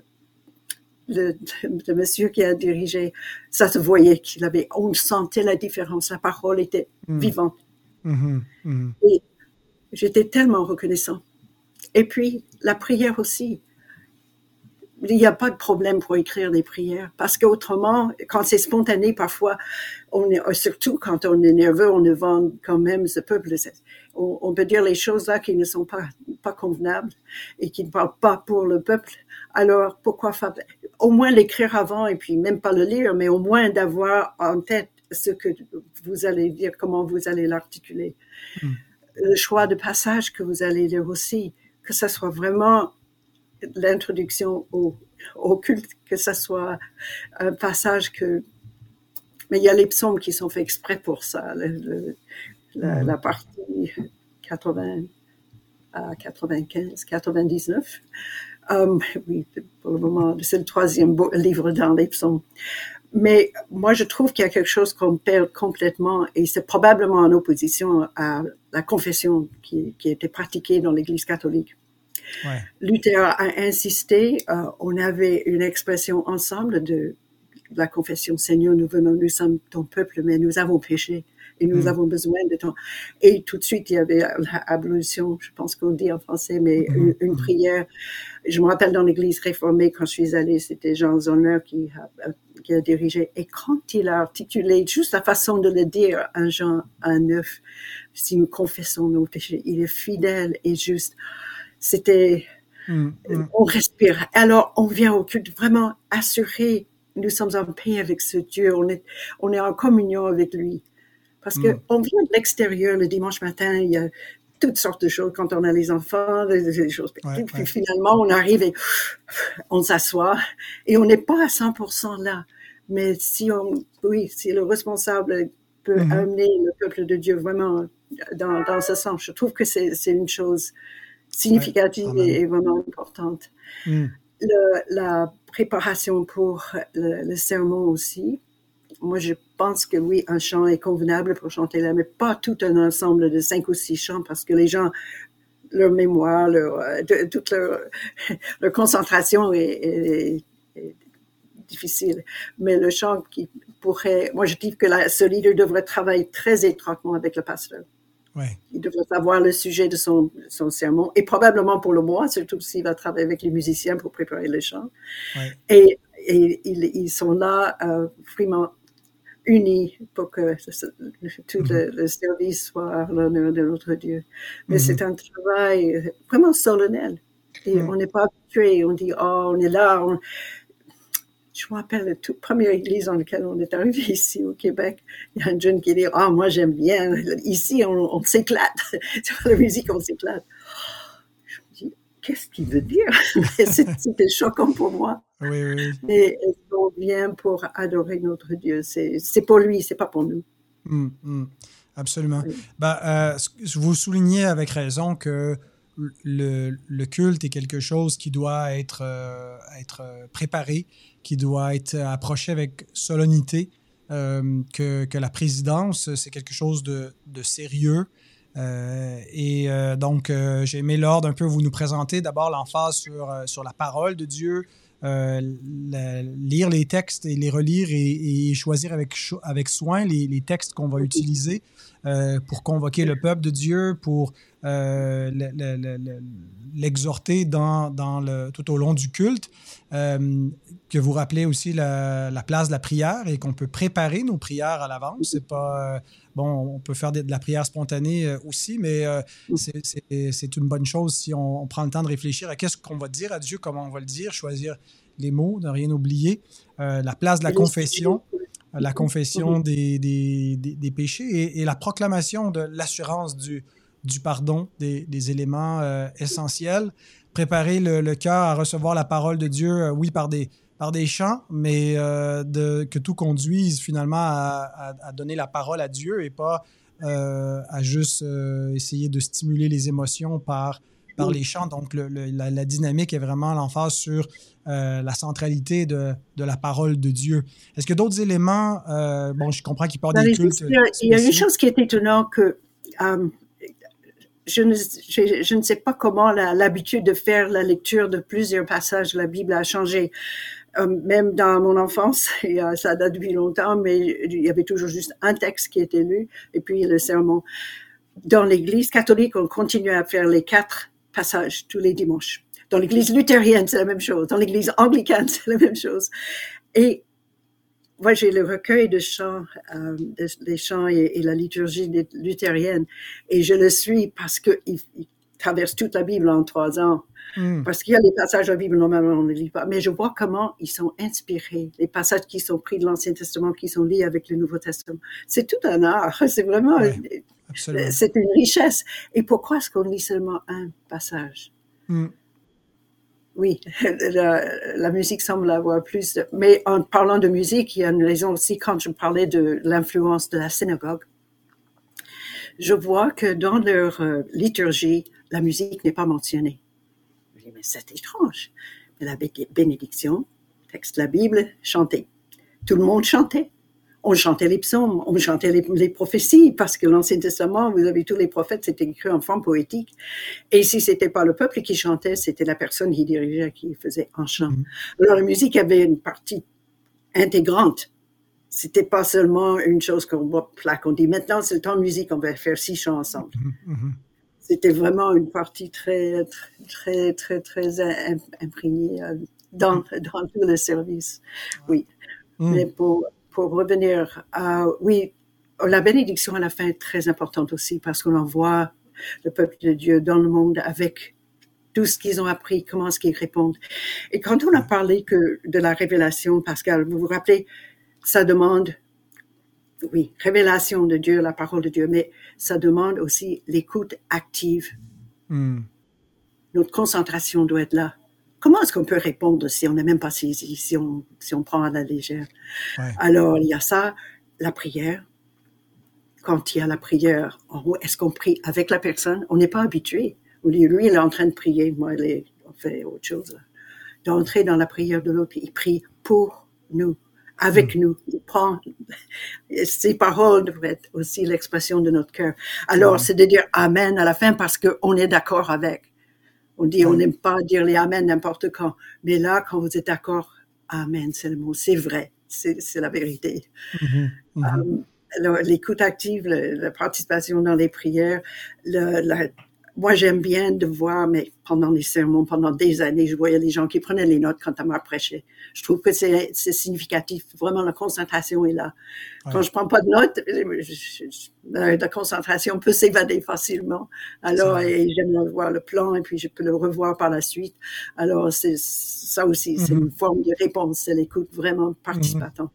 le, monsieur qui a dirigé, ça se voyait qu'il avait, on sentait la différence, la parole était mm. vivante. Mm-hmm. Mm-hmm. Et j'étais tellement reconnaissant. Et puis, la prière aussi. Il n'y a pas de problème pour écrire des prières parce qu'autrement, quand c'est spontané, parfois, on est, surtout quand on est nerveux, on vend quand même ce peuple. On, peut dire les choses là qui ne sont pas, pas convenables et qui ne parlent pas pour le peuple. Alors, pourquoi faire, au moins l'écrire avant et puis même pas le lire, mais au moins d'avoir en tête ce que vous allez dire, comment vous allez l'articuler. Hmm. Le choix de passage que vous allez lire aussi que ce soit vraiment l'introduction au, au, culte, que ce soit un passage que... Mais il y a les psaumes qui sont faits exprès pour ça, la, la, partie 80 à 95, 99. Um, oui, pour le moment, c'est le troisième livre dans les psaumes. Mais moi, je trouve qu'il y a quelque chose qu'on perd complètement et c'est probablement en opposition à la confession qui, qui était pratiquée dans l'Église catholique. Ouais. Luther a insisté, euh, on avait une expression ensemble de, la confession, Seigneur, nous venons, nous sommes ton peuple, mais nous avons péché et nous mm. avons besoin de ton. Et tout de suite, il y avait l'ablution, je pense qu'on dit en français, mais mm. une, prière. Je me rappelle dans l'église réformée, quand je suis allée, c'était Jean Zonner qui a, qui a dirigé. Et quand il a articulé juste la façon de le dire, un Jean 1.9, si nous confessons nos péchés, il est fidèle et juste c'était, mm, mm. on respire. Alors, on vient au culte vraiment assuré. Nous sommes en paix avec ce Dieu. On est, on est en communion avec lui. Parce que mm. on vient de l'extérieur le dimanche matin. Il y a toutes sortes de choses quand on a les enfants, des, choses. puis, finalement, on arrive et [SNIFFS] on s'assoit et on n'est pas à 100% là. Mais si on, oui, si le responsable peut mm-hmm. amener le peuple de Dieu vraiment dans, dans ce sens, je trouve que c'est une chose significative et, vraiment importante. Hmm. la préparation pour le, sermon aussi. Moi, je pense que oui, un chant est convenable pour chanter là, mais pas tout un ensemble de cinq ou six chants parce que les gens, leur mémoire, leur, euh, toute leur, [LAUGHS] leur concentration est, difficile. Mais le chant qui pourrait, moi, je dis que la, ce leader devrait travailler très étroitement avec le pasteur. Il devrait savoir le sujet de son, son, sermon et probablement pour le mois, surtout s'il va travailler avec les musiciens pour préparer le chant. Et, et ils, sont là euh, vraiment unis pour que tout le, mhm. service soit à l'honneur de notre Dieu. Mais mhm. c'est un travail vraiment solennel. Et on n'est pas habitué, on dit, oh, on est là, on, je me rappelle la toute première église dans laquelle on est arrivé [LAUGHS] ici au Québec. Il y a un jeune qui dit, oh, moi j'aime bien. Ici, on, s'éclate. [LAUGHS] Sur la musique, on s'éclate. Je me dis, qu'est-ce qu'il veut dire? [LAUGHS] C'était choquant pour moi. Oui, oui. Mais on vient pour adorer notre Dieu. C'est pour lui, c'est pas pour nous. Hum, hum. Absolument. Bah, euh, vous soulignez avec raison que le, le, culte est quelque chose qui doit être, euh, être préparé, qui doit être approché avec solennité, euh, que, que, la présidence, c'est quelque chose de, de sérieux. Euh, et donc, j'ai aimé l'ordre un peu vous nous présenter d'abord l'emphase sur, sur la parole de Dieu, lire les textes et les relire et, et choisir avec, avec soin les, les textes qu'on va utiliser pour convoquer le peuple de Dieu, pour euh, l'exhorter dans, dans le, tout au long du culte, euh, que vous rappelez aussi la, place de la prière et qu'on peut préparer nos prières à l'avance. C'est pas euh, bon, on peut faire de, la prière spontanée aussi, mais c'est une bonne chose si on, prend le temps de réfléchir à qu'est-ce qu'on va dire à Dieu, comment on va le dire, choisir les mots, ne rien oublier. la place de la confession la confession des, des, des, péchés et, et, la proclamation de l'assurance du, du pardon, des, éléments euh, essentiels. Préparer le, cœur à recevoir la parole de Dieu, euh, oui, par des, par des chants, mais euh, de, que tout conduise finalement à, donner la parole à Dieu et pas à juste essayer de stimuler les émotions par, par les chants. Donc, la, dynamique est vraiment l'emphase sur la centralité de, de, la parole de Dieu. Est-ce que d'autres éléments, bon, je comprends qu'il parle des cultes. Il y a une chose qui est étonnante que je ne, je, ne sais pas comment l'habitude de faire la lecture de plusieurs passages de la Bible a changé. Euh, même dans mon enfance, [LAUGHS] et, ça date depuis longtemps, mais il y avait toujours juste un texte qui était lu et puis le sermon. Dans l'Église catholique, on continue à faire les quatre passages tous les dimanches. Dans l'Église luthérienne, c'est la même chose. Dans l'Église anglicane, [LAUGHS] c'est la même chose. Et moi, j'ai le recueil de chants, euh, des chants et, la liturgie luthérienne, et je le suis parce qu'il il traverse toute la Bible en trois ans. Hmm. Parce qu'il y a des passages de la Bible, normalement, on ne lit pas. Mais je vois comment ils sont inspirés. Les passages qui sont pris de l'Ancien Testament, qui sont liés avec le Nouveau Testament. C'est tout un art. [LAUGHS] C'est vraiment, c'est une richesse. Et pourquoi est-ce qu'on lit seulement un passage? Hmm oui, [LAUGHS] la, musique semble avoir plus de... Mais en parlant de musique, il y a une raison aussi quand je parlais de l'influence de la synagogue. Je vois que dans leur euh, liturgie, la musique n'est pas mentionnée. Je dis, mais c'est étrange. Mais la bénédiction, texte de la Bible, chantait. Tout le monde chantait on chantait les psaumes, on chantait les, prophéties, parce que l'Ancien Testament, vous avez tous les prophètes, c'était écrit en forme poétique. Et si c'était pas le peuple qui chantait, c'était la personne qui dirigeait, qui faisait un chant. Mm-hmm. Alors la musique avait une partie intégrante. C'était pas seulement une chose qu'on plaque, on dit maintenant c'est le temps de musique, on va faire six chants ensemble. Mm-hmm. Mm-hmm. C'était vraiment une partie très, très, très, très, imprégnée euh, dans, dans tout le service. Oui. Mm. Mais pour, pour revenir à, oui, la bénédiction à la fin est très importante aussi parce qu'on envoie le peuple de Dieu dans le monde avec tout ce qu'ils ont appris, comment est-ce qu'ils répondent. Et quand on a parlé que de la révélation, Pascal, vous vous rappelez, ça demande, oui, révélation de Dieu, la parole de Dieu, mais ça demande aussi l'écoute active. Hmm. Notre concentration doit être là. Comment est-ce qu'on peut répondre si on n'est même pas saisi, si on, si on prend à la légère? Alors, il y a ça, la prière. Quand il y a la prière, est-ce qu'on prie avec la personne? On n'est pas habitué. Lui, il est en train de prier. Moi, on fait autre chose. D'entrer dans la prière de l'autre, il prie pour nous, avec mm. nous. Il prend, [LAUGHS] ses paroles devraient être aussi l'expression de notre cœur. Alors, c'est de dire Amen à la fin parce qu'on est d'accord avec. On dit, on n'aime pas dire les Amen n'importe quand. Mais là, quand vous êtes d'accord, Amen, c'est le mot, c'est vrai, c'est la vérité. Mm-hmm. Mm-hmm. Euh, l'écoute active, la participation dans les prières, le, la, moi, j'aime bien de voir, mais pendant les sermons, pendant des années, je voyais les gens qui prenaient les notes quand m'a prêché. Je trouve que c'est significatif. Vraiment, la concentration est là. Quand je prends pas de notes, la concentration peut s'évader facilement. Alors, j'aime voir le plan et puis je peux le revoir par la suite. Alors, c'est ça aussi, c'est mm-hmm. une forme de réponse. C'est l'écoute vraiment participative.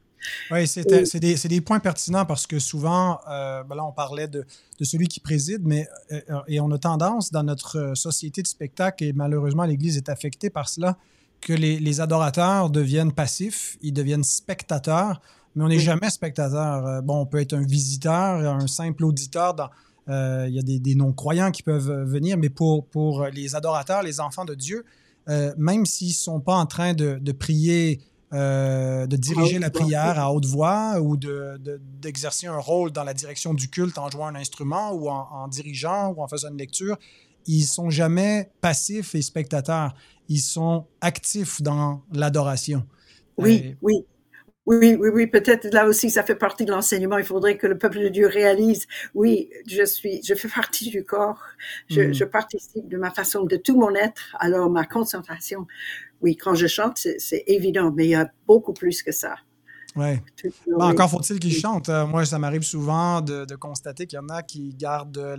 Oui, c'est des, des, points pertinents parce que souvent, euh, ben là, on parlait de, de, celui qui préside, mais euh, et on a tendance dans notre société de spectacle, et malheureusement l'Église est affectée par cela, que les, les, adorateurs deviennent passifs, ils deviennent spectateurs, mais on n'est jamais spectateur. Euh, bon, on peut être un visiteur, un simple auditeur. Dans, il y a des, des non-croyants qui peuvent venir, mais pour, pour les adorateurs, les enfants de Dieu, même s'ils ne sont pas en train de, de prier euh, de diriger la prière à haute voix ou d'exercer de, un rôle dans la direction du culte en jouant un instrument ou en, dirigeant ou en faisant une lecture, ils sont jamais passifs et spectateurs. Ils sont actifs dans l'adoration. Oui, oui. Oui, oui, oui, peut-être là aussi, ça fait partie de l'enseignement. Il faudrait que le peuple de Dieu réalise, oui, je suis, je fais partie du corps, je, hmm. je participe de ma façon, de tout mon être. Alors, ma concentration, oui, quand je chante, c'est évident, mais il y a beaucoup plus que ça. Ouais. Ben, encore faut-il qu'ils chantent. Euh, moi, ça m'arrive souvent de, constater qu'il y en a qui gardent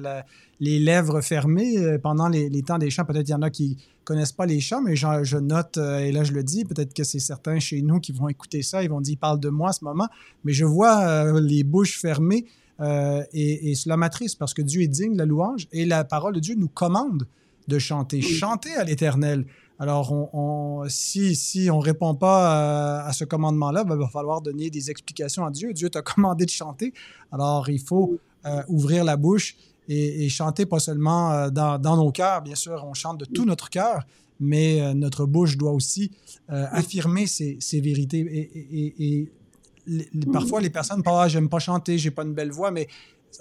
les lèvres fermées euh, pendant les, temps des chants. Peut-être qu'il y en a qui connaissent pas les chants, mais je, note, euh, et là je le dis, peut-être que c'est certains chez nous qui vont écouter ça, ils vont dire, parle de moi à ce moment, mais je vois les bouches fermées et, et, cela m'attriste parce que Dieu est digne de la louange et la parole de Dieu nous commande de chanter. Chanter à l'Éternel. Alors, si, on ne répond pas à, ce commandement-là, ben, il va falloir donner des explications à Dieu. Dieu t'a [LAUGHS] commandé de chanter. Alors, il faut euh, ouvrir la bouche et, chanter pas seulement euh, dans, nos cœurs. Bien sûr, on chante de tout notre cœur, mais euh, notre bouche doit aussi affirmer ces, vérités. Et, parfois, les personnes parlent ah, j'aime pas chanter, j'ai pas une belle voix, mais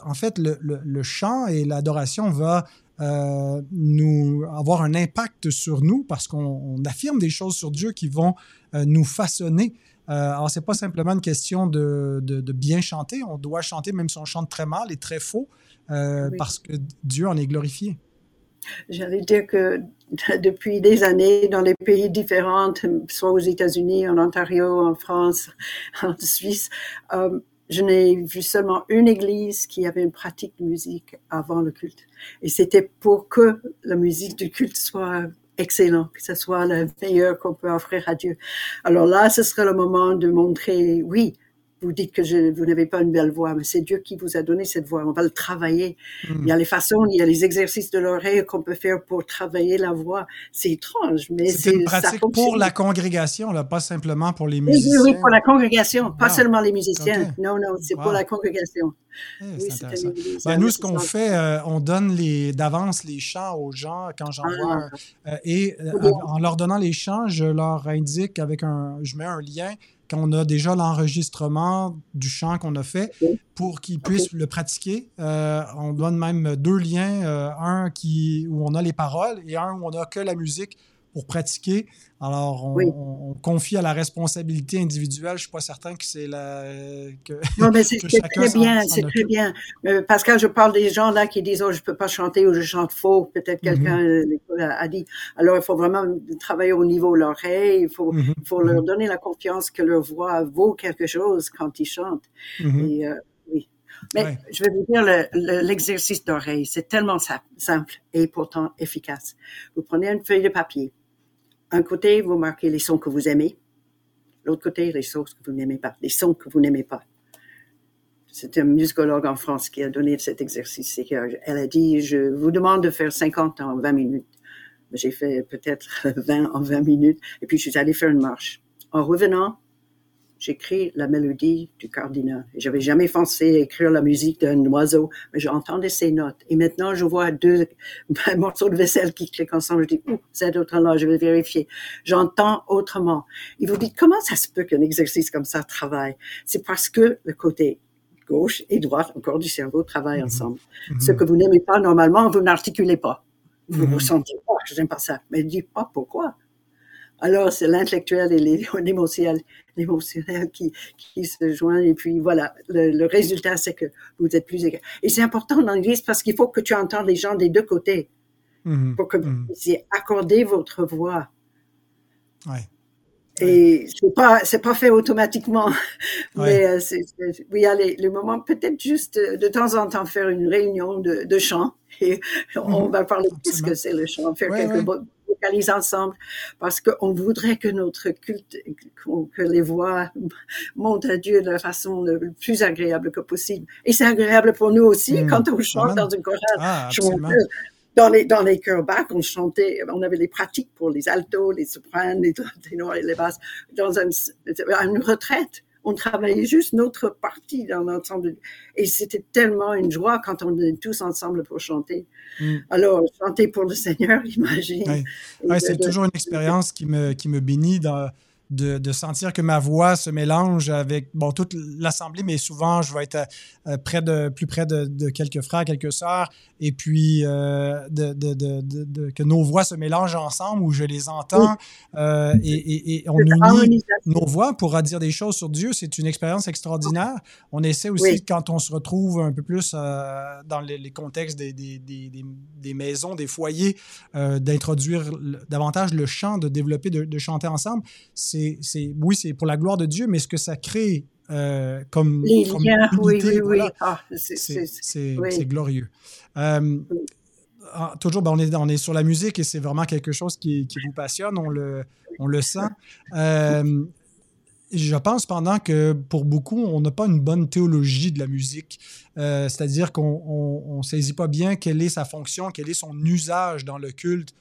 en fait, le, le chant et l'adoration va euh, nous avoir un impact sur nous parce qu'on affirme des choses sur Dieu qui vont euh, nous façonner. Euh, alors, c'est pas simplement une question de, de, bien chanter. On doit chanter même si on chante très mal et très faux parce que Dieu en est glorifié. J'allais dire que [LAUGHS] depuis des années, dans les pays différents, soit aux États-Unis, en Ontario, en France, [LAUGHS] en Suisse, je n'ai vu seulement une église qui avait une pratique de musique avant le culte. Et c'était pour que la musique du culte soit excellente, que ce soit la meilleure qu'on peut offrir à Dieu. Alors là, ce serait le moment de montrer, oui, vous dites que je, vous n'avez pas une belle voix, mais c'est Dieu qui vous a donné cette voix. On va le travailler. Hmm. Il y a les façons, il y a les exercices de l'oreille qu'on peut faire pour travailler la voix. C'est étrange, mais c'est une pratique pour la congrégation, là, pas simplement pour les musiciens. Oui, oui pour la congrégation, pas seulement les musiciens. Non, non, c'est pour la congrégation. Eh, oui, ben, nous, ce qu'on fait, euh, on donne d'avance les chants aux gens quand j'envoie. Ah, euh, et euh, en leur donnant les chants, je leur indique avec un. Je mets un lien on a déjà l'enregistrement du chant qu'on a fait pour qu'ils puissent le pratiquer. Euh, on donne même deux liens, euh, un qui, où on a les paroles et un où on n'a que la musique pour pratiquer. Alors, on, confie à la responsabilité individuelle. Je ne suis pas certain que c'est la. Que, non, mais c'est [LAUGHS] très bien, c'est très bien. Euh, Pascal, je parle des gens là qui disent Oh, je ne peux pas chanter ou je chante faux. Peut-être mm-hmm. quelqu'un euh, a dit. Alors, il faut vraiment travailler au niveau de l'oreille. Il faut, faut leur mm-hmm. donner la confiance que leur voix vaut quelque chose quand ils chantent. Et, euh, oui. Mais je vais vous dire, l'exercice d'oreille, c'est tellement simple et pourtant efficace. Vous prenez une feuille de papier un côté, vous marquez les sons que vous aimez. L'autre côté, les sons que vous n'aimez pas. Les sons que vous n'aimez pas. C'est un musicologue en France qui a donné cet exercice. Elle a dit, je vous demande de faire 50 en 20 minutes. J'ai fait peut-être [LAUGHS] 20 en 20 minutes. Et puis, je suis allée faire une marche. En revenant, j'écris la mélodie du cardinal. J'avais jamais pensé écrire la musique d'un oiseau, mais j'entendais ces notes. Et maintenant, je vois deux [LAUGHS] morceaux de vaisselle qui cliquent ensemble. Je dis, ouh, c'est autre là, je vais vérifier. J'entends autrement. Il vous dit, comment ça se peut qu'un exercice comme ça travaille? C'est parce que le côté gauche et droite encore du cerveau travaillent mm-hmm. ensemble. Mm-hmm. Ce que vous n'aimez pas normalement, vous n'articulez pas. Vous vous mm-hmm. sentez, oh, je n'aime pas ça. Mais dites pas pourquoi. Alors, c'est l'intellectuel et [LAUGHS] l'émotionnel, qui, qui se joignent. Et puis, voilà, le, résultat, c'est que vous êtes plus égal. Et c'est important dans l'Église parce qu'il faut que tu entendes les gens des deux côtés pour que vous puissiez accorder votre voix. Ouais. Et c'est pas c'est pas fait automatiquement, [LAUGHS] mais euh, c'est, oui, il y a les, moments peut-être juste euh, de temps en temps faire une réunion de, de chant et [LAUGHS] on mhm. va parler de ce que c'est le chant, faire quelques vocalises ensemble parce qu'on voudrait que notre culte, que les voix montent à Dieu de la façon le plus agréable que possible. Et c'est agréable pour nous aussi mhm. quand on chante dans une chorale. Ah, dans les, dans les chœurs bas, on chantait, on avait les pratiques pour les altos, les sopranes, les [LAUGHS] ténors et les basses. Dans un, une retraite, on travaillait juste notre partie dans l'ensemble. Et c'était tellement une joie quand on est tous ensemble pour chanter. Mm. Alors, chanter pour le [LAUGHS] Seigneur, imagine. C'est toujours une expérience qui me, qui me bénit dans, de, sentir que ma voix se mélange avec bon, toute l'assemblée, mais souvent je vais être euh, près de, plus près de, quelques frères, quelques sœurs, et puis euh, de, que nos voix se mélangent ensemble, où je les entends, euh, et, on unit nos voix pour dire des choses sur Dieu. C'est une expérience extraordinaire. On essaie aussi, quand on se retrouve un peu plus dans les, contextes des, des, des, maisons, des foyers, d'introduire davantage le chant, de développer, de, chanter ensemble. C'est, oui, c'est pour la gloire de Dieu, mais ce que ça crée euh, comme, Les liens, oui, oui, oui. Ah, c'est glorieux. Euh, ah, toujours, ben, on, est, on est sur la musique et c'est vraiment quelque chose qui, qui, vous passionne, on le, on le sent. Euh, je pense pendant que pour beaucoup, on n'a pas une bonne théologie de la musique. C'est-à-dire qu'on ne saisit pas bien quelle est sa fonction, quel est son usage dans le culte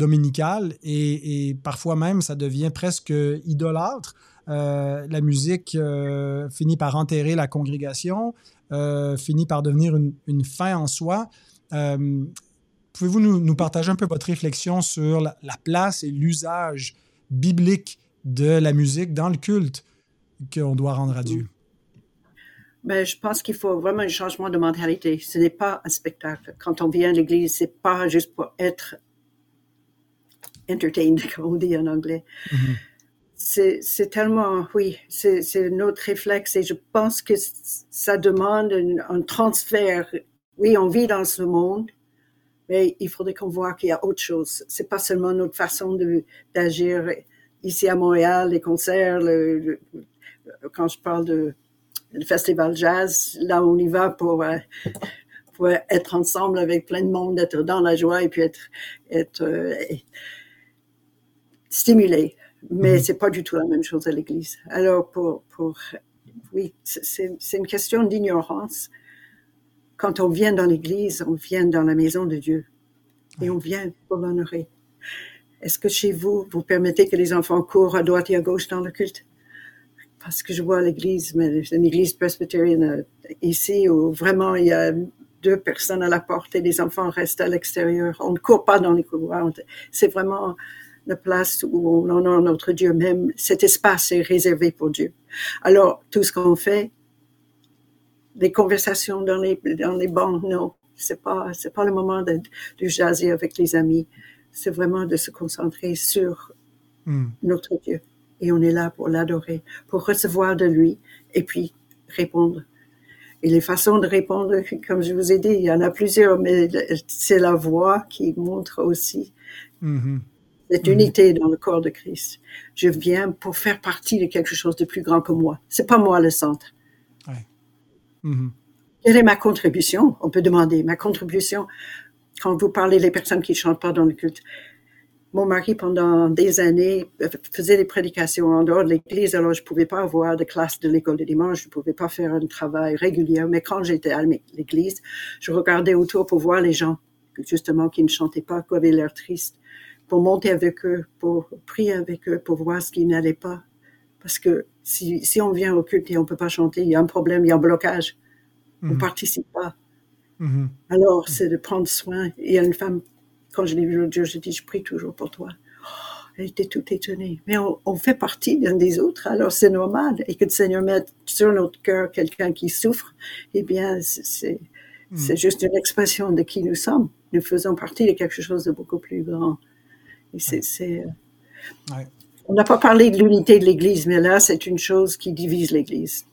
dominical et, parfois même ça devient presque idolâtre. Euh, la musique euh, finit par enterrer la congrégation, euh, finit par devenir une, fin en soi. Pouvez-vous nous, partager un peu votre réflexion sur la, place et l'usage biblique de la musique dans le culte qu'on doit rendre à Dieu? Ben, je pense qu'il faut vraiment un changement de mentalité. Ce n'est pas un spectacle. Quand on vient à l'église, c'est pas juste pour être entertained, [LAUGHS] comme on dit en anglais. Mm-hmm c'est tellement, oui, c'est notre réflexe et je pense que ça demande un, transfert. Oui, on vit dans ce monde, mais il faudrait qu'on voit qu'il y a autre chose. C'est pas seulement notre façon d'agir ici à Montréal, les concerts, le, quand je parle de le festival jazz, là on y va pour, euh, pour être ensemble avec plein de monde, être dans la joie et puis être, être euh, stimulé mais mhm. c'est pas du tout la même chose à l'Église. Alors pour, pour oui, c'est une question d'ignorance. Quand on vient dans l'Église, on vient dans la maison de Dieu et on vient pour l'honorer. Est-ce que chez vous, vous permettez que les enfants courent à droite et à gauche dans le culte? Parce que je vois l'Église, mais une Église presbytérienne euh, ici où vraiment il y a deux personnes à la porte et les enfants restent à l'extérieur. On ne court pas dans les couloirs. C'est vraiment la place où on honore notre Dieu même, cet espace est réservé pour Dieu. Alors, tout ce qu'on fait, les conversations dans les, dans les bancs, non, c'est pas, c'est pas le moment de, de jaser avec les amis. C'est vraiment de se concentrer sur hmm. notre Dieu. Et on est là pour l'adorer, pour recevoir de lui et puis répondre. Et les façons de répondre, comme je vous ai dit, il y en a plusieurs, mais c'est la voix qui montre aussi hmm cette mhm. unité dans le corps de Christ. Je viens pour faire partie de quelque chose de plus grand que moi. C'est pas moi le centre. Mhm. Quelle est ma contribution? On peut demander ma contribution quand vous parlez des personnes qui chantent pas dans le culte. Mon mari, pendant des années, faisait des prédications en dehors de l'église, alors je pouvais pas avoir de classe de l'école de dimanche, je pouvais pas faire un travail régulier. Mais quand j'étais à l'église, je regardais autour pour voir les gens, justement, qui ne chantaient pas, qui avaient l'air tristes pour monter avec eux, pour prier avec eux, pour voir ce qui n'allait pas. Parce que si, si on vient au culte et on peut pas chanter, il y a un problème, il y a un blocage. On ne participe pas. Mhm. Alors, c'est de prendre soin. Il y a une femme, quand je l'ai vue l'autre jour, je dis, je prie toujours pour toi. Oh, elle était toute étonnée. Mais on, on fait partie d'un des autres, alors c'est normal. Et que le Seigneur mette sur notre cœur quelqu'un qui souffre, eh bien, c'est- Mhm. c'est juste une expression de qui nous sommes. Nous faisons partie de quelque chose de beaucoup plus grand. C'est, euh, Ouais. On n'a pas parlé de l'unité de l'Église, mais là, c'est une chose qui divise l'Église.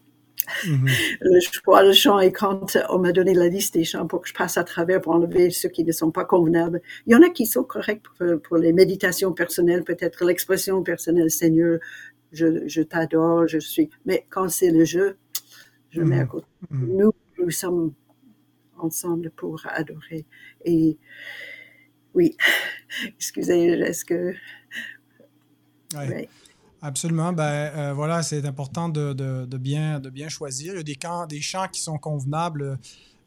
Mhm. [LAUGHS] Le choix, le chant, et quand on m'a donné la liste des chants pour que je passe à travers pour enlever ceux qui ne sont pas convenables, il y en a qui sont corrects pour, pour les méditations personnelles, peut-être l'expression personnelle, Seigneur, je, je t'adore, je suis. Mais quand c'est le jeu, je mets à Mhm. côté. Mhm. Nous, nous sommes ensemble pour adorer. Et oui, [LAUGHS] excusez, est-ce que... Ouais. ouais. Absolument. Ben, euh, voilà, c'est important de, de- de bien, de bien choisir. Il y a des, camps, des chants qui sont convenables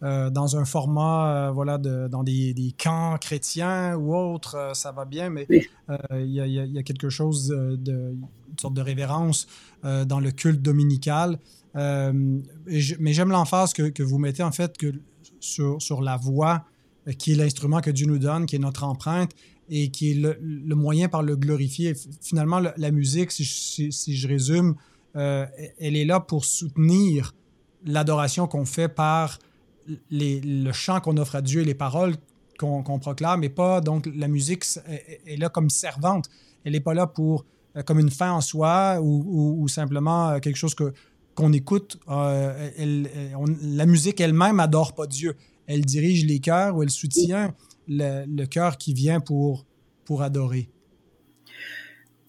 euh, dans un format, euh, voilà, de, dans des, des camps chrétiens ou autres, ça va bien, mais Oui. il y, y a- il y a quelque chose de, une sorte de révérence dans le culte dominical. Et je- mais j'aime l'emphase que, que vous mettez en fait que sur, sur la voix, euh, qui est l'instrument que Dieu nous donne, qui est notre empreinte et qui est le, moyen par le glorifier. Finalement, le- la musique, si je, résume, euh, elle est là pour soutenir l'adoration qu'on fait par le chant qu'on offre à Dieu et les paroles qu'on proclame, et pas donc la musique est, est là comme servante. Elle n'est pas là pour euh, comme une fin en soi ou, simplement euh, quelque chose qu'on écoute. Euh, on- la musique elle-même adore pas Dieu. Elle dirige les cœurs ou elle soutient le, le cœur qui vient pour pour adorer.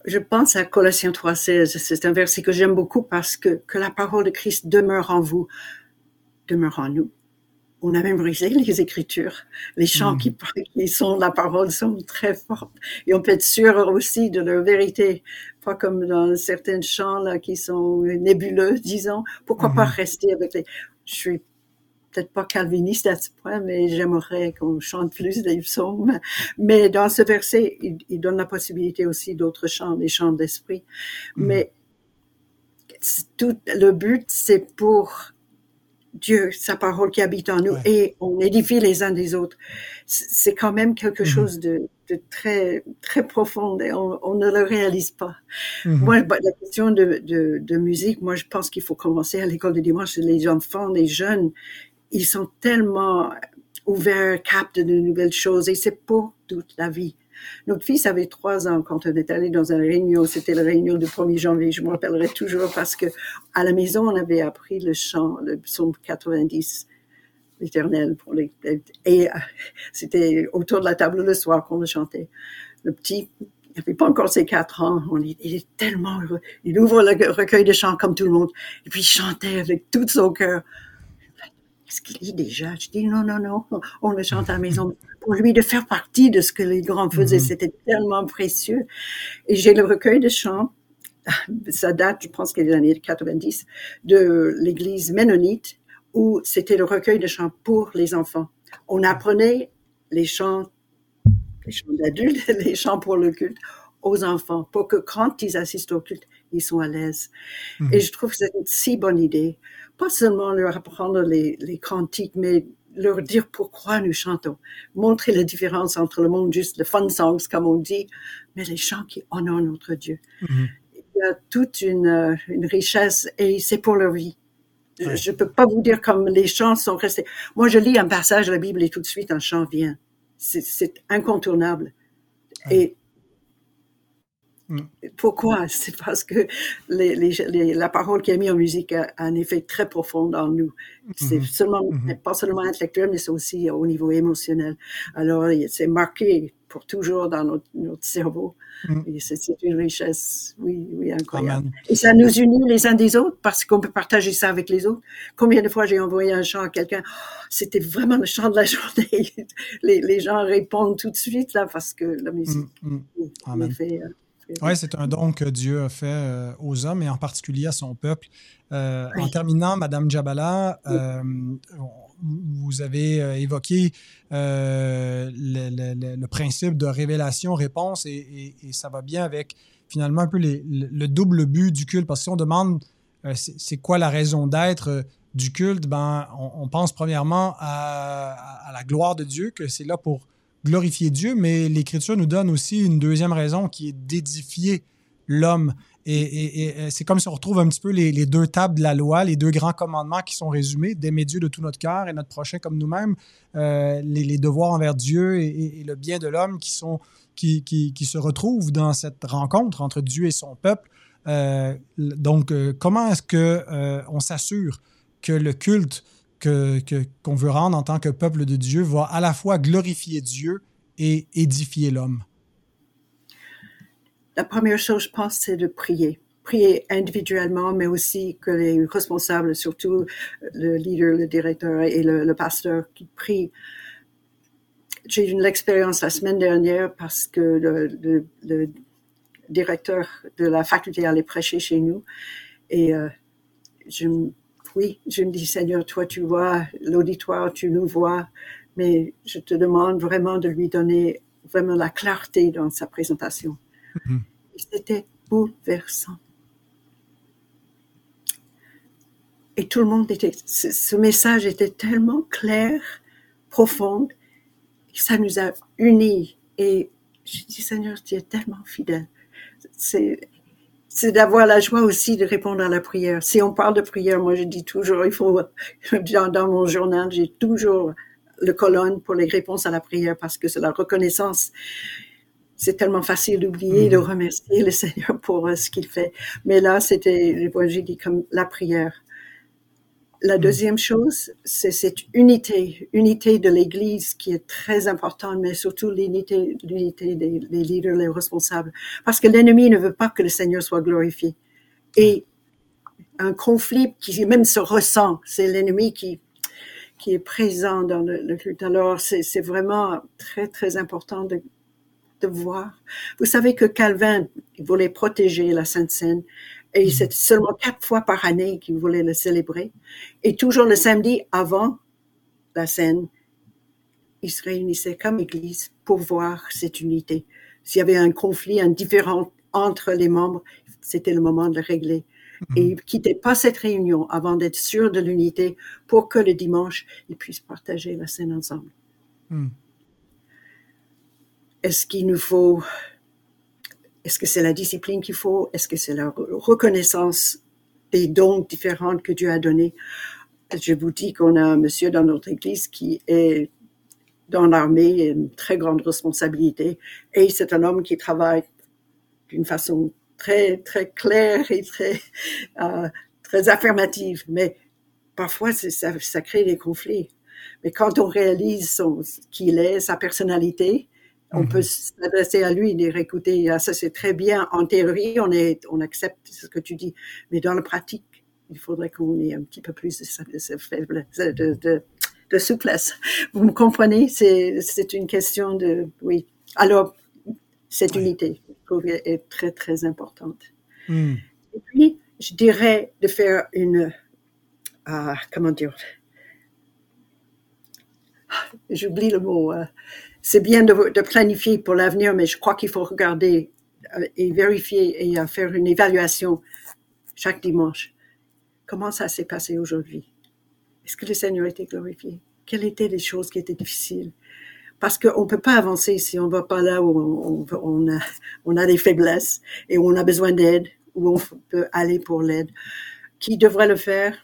Je pense à Colossiens 3,16. C'est un verset que j'aime beaucoup parce que, que la parole de Christ demeure en vous, demeure en nous. On a même brisé les Écritures. Les chants Mhm. qui, qui sont la parole sont très fortes. Et on peut être sûr aussi de leur vérité. Pas comme dans certains chants là, qui sont nébuleux, disons. Pourquoi pas Mhm. rester avec les... Je suis peut-être pas calviniste à ce point, mais j'aimerais qu'on chante plus des psaumes. Mais dans ce verset, il, il donne la possibilité aussi d'autres chants, des chants d'esprit. Mhm. Mais tout le but, c'est pour Dieu, sa parole qui habite en nous, Ouais. et on édifie les uns des autres. C'est quand même quelque Mhm. chose de, de très très profond et on, on ne le réalise pas. Mhm. Moi, la question de, de, de musique, moi, je pense qu'il faut commencer à l'école de dimanche. Les enfants, les jeunes, ils sont tellement ouverts, captent de nouvelles choses et c'est pour toute la vie. Notre fils avait trois ans quand on est allé dans une réunion. C'était la réunion du 1er janvier. Je me rappellerai toujours parce que à la maison, on avait appris le chant, le psaume 90, l'éternel et euh, c'était autour de la table le soir qu'on le chantait. Le petit, il n'avait pas encore ses quatre ans. On, il est tellement heureux. Il ouvre le recueil de chants comme tout le monde. Et puis il chantait avec tout son cœur. Est-ce qu'il lit déjà? Je dis non, non, non. On le chante à la maison. Pour lui, de faire partie de ce que les grands faisaient, Mhm. c'était tellement précieux. Et j'ai le recueil de chants. Ça date, je pense, des années 90, de l'église ménonite, où c'était le recueil de chants pour les enfants. On apprenait les chants, les chants d'adultes, [LAUGHS] les chants pour le culte aux enfants, pour que quand ils assistent au culte, ils soient à l'aise. Mhm. Et je trouve que c'est une si bonne idée. Pas seulement leur apprendre les, les cantiques, mais leur dire pourquoi nous chantons. Montrer la différence entre le monde juste le fun songs, comme on dit, mais les chants qui honorent notre Dieu. Mhm. Il y a toute une, euh, une richesse et c'est pour leur vie. Ouais. Je ne peux pas vous dire comme les chants sont restés. Moi, je lis un passage de la Bible et tout de suite un chant vient. C'est- incontournable. Ouais. Et. Pourquoi? [LAUGHS] C'est parce que les, les, les- la parole qui est mise en musique a, a un effet très profond en nous. C'est Mhm. seulement, Mhm. pas seulement intellectuel, mais c'est aussi au niveau émotionnel. Alors, c'est marqué pour toujours dans notre, notre cerveau. Mm. C'est une richesse, oui, oui, incroyable. Amen. Et ça nous unit les uns des autres parce qu'on peut partager ça avec les autres. Combien de fois j'ai envoyé un chant à quelqu'un, oh, c'était vraiment le chant de la [LAUGHS] journée. les, gens répondent tout de suite là parce que la musique, Mm, mm. en effet, Oui, c'est un don que Dieu a fait euh, aux hommes et en particulier à son peuple. Euh, En terminant, Madame Djabala, euh, vous avez évoqué euh, le, le- le- le principe de révélation-réponse et, et- et ça va bien avec finalement un peu le, double but du culte. Parce que si on demande c'est quoi la raison d'être du culte, ben, on, pense premièrement à, la gloire de Dieu, que c'est là pour glorifier Dieu, mais l'Écriture nous donne aussi une deuxième raison qui est d'édifier l'homme. Et, c'est comme si on retrouve un petit peu les, deux tables de la loi, les deux grands commandements qui sont résumés, d'aimer Dieu de tout notre cœur et notre prochain comme nous-mêmes, euh, les, devoirs envers Dieu et, le bien de l'homme qui, sont, qui, qui, se retrouvent dans cette rencontre entre Dieu et son peuple. Euh, donc, euh, comment est-ce que on s'assure que le culte que, qu'on veut rendre en tant que peuple de Dieu va à la fois glorifier Dieu et édifier l'homme? La première chose, je pense, c'est de prier. Prier individuellement, mais aussi que les responsables, surtout le leader, le directeur et le, pasteur qui prient. J'ai eu l'expérience la semaine dernière parce que le, le, directeur de la faculté allait prêcher chez nous et euh, je, oui, je me dis, Seigneur, toi tu vois l'auditoire, tu nous vois, mais je te demande vraiment de lui donner vraiment la clarté dans sa présentation. Mm-hmm. C'était bouleversant. Et tout le monde était, ce message était tellement clair, profond, que ça nous a unis. Et je dis, Seigneur, tu es tellement fidèle. C'est, c'est d'avoir la joie aussi de répondre à la prière. Si on parle de prière, moi je dis toujours, il faut, [LAUGHS] dans, dans mon journal, j'ai toujours le colonne pour les réponses à la prière parce que c'est la reconnaissance. C'est tellement facile d'oublier, de mhm. remercier le Seigneur pour euh, ce qu'il fait. Mais là, c'était, j'ai dit comme la prière. La mm. deuxième chose, c'est cette unité, unité de l'Église qui est très importante, mais surtout l'unité, l'unité des, leaders, les responsables, parce que l'ennemi ne veut pas que le Seigneur soit glorifié. Et un conflit qui même se ressent, c'est l'ennemi qui qui est présent dans le, le culte. Alors c'est, vraiment très très important de de voir. Vous savez que Calvin voulait protéger la Sainte Seine et mm. c'est seulement quatre fois par année qu'il voulait le célébrer. Et toujours le samedi avant la scène, ils se réunissaient comme église pour voir cette unité. S'il y avait un conflit, un différent entre les membres, c'était le moment de le régler. Mm. Et ils ne quittaient pas cette réunion avant d'être sûrs de l'unité pour que le dimanche, ils puissent partager la scène ensemble. Mm. Est-ce qu'il nous faut est-ce que c'est la discipline qu'il faut? Est-ce que c'est la reconnaissance des dons différents que Dieu a donnés? Je vous dis qu'on a un monsieur dans notre église qui est dans l'armée, une très grande responsabilité, et c'est un homme qui travaille d'une façon très, très claire et très, [LAUGHS] euh, très affirmative. Mais parfois, ça, ça crée des conflits. Mais quand on réalise qui il est, sa personnalité, on peut mhm. s'adresser à lui et dire, écoutez, ah, ça c'est très bien. En théorie, on, est, on accepte ce que tu dis. Mais dans la pratique, il faudrait qu'on ait un petit peu plus de, de, de, de souplesse. Vous me comprenez? C'est une question de, oui. Alors, cette unité, je trouve, est très, très importante. Hmm. Et puis, je dirais de faire une, ah, comment dire, j'oublie le mot, euh, c'est bien de, planifier pour l'avenir, mais je crois qu'il faut regarder euh, et vérifier et faire une évaluation chaque dimanche. Comment ça s'est passé aujourd'hui? Est-ce que le Seigneur a été glorifié? Quelles étaient les choses qui étaient difficiles? Parce qu'on ne peut pas avancer si on ne va pas là où on, a, on a des faiblesses et où on a besoin d'aide, où on peut aller pour l'aide. Qui devrait le faire?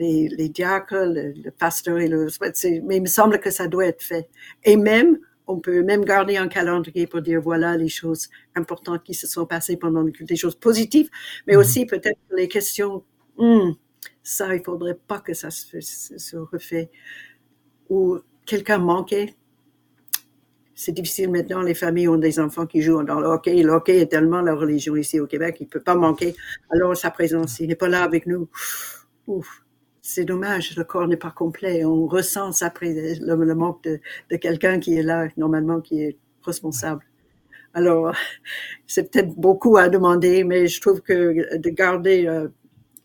Les, les diacres, le, pasteur et le mais il me semble que ça doit être fait. Et même, on peut même garder un calendrier pour dire voilà les choses importantes qui se sont passées pendant le culte, des choses positives, mais mhm. aussi peut-être les questions, hmm, ça, il faudrait pas que ça se, se refait. Ou quelqu'un manquait. C'est difficile maintenant, les familles ont des enfants qui jouent dans le hockey. Le hockey est tellement la religion ici au Québec, il peut pas manquer. Alors sa présence, il n'est pas là avec nous. Ouf c'est dommage, le corps n'est pas complet. On ressent après le, manque de, quelqu'un qui est là, normalement, qui est responsable. Alors, [LAUGHS] c'est peut-être beaucoup à demander, mais je trouve que de garder euh,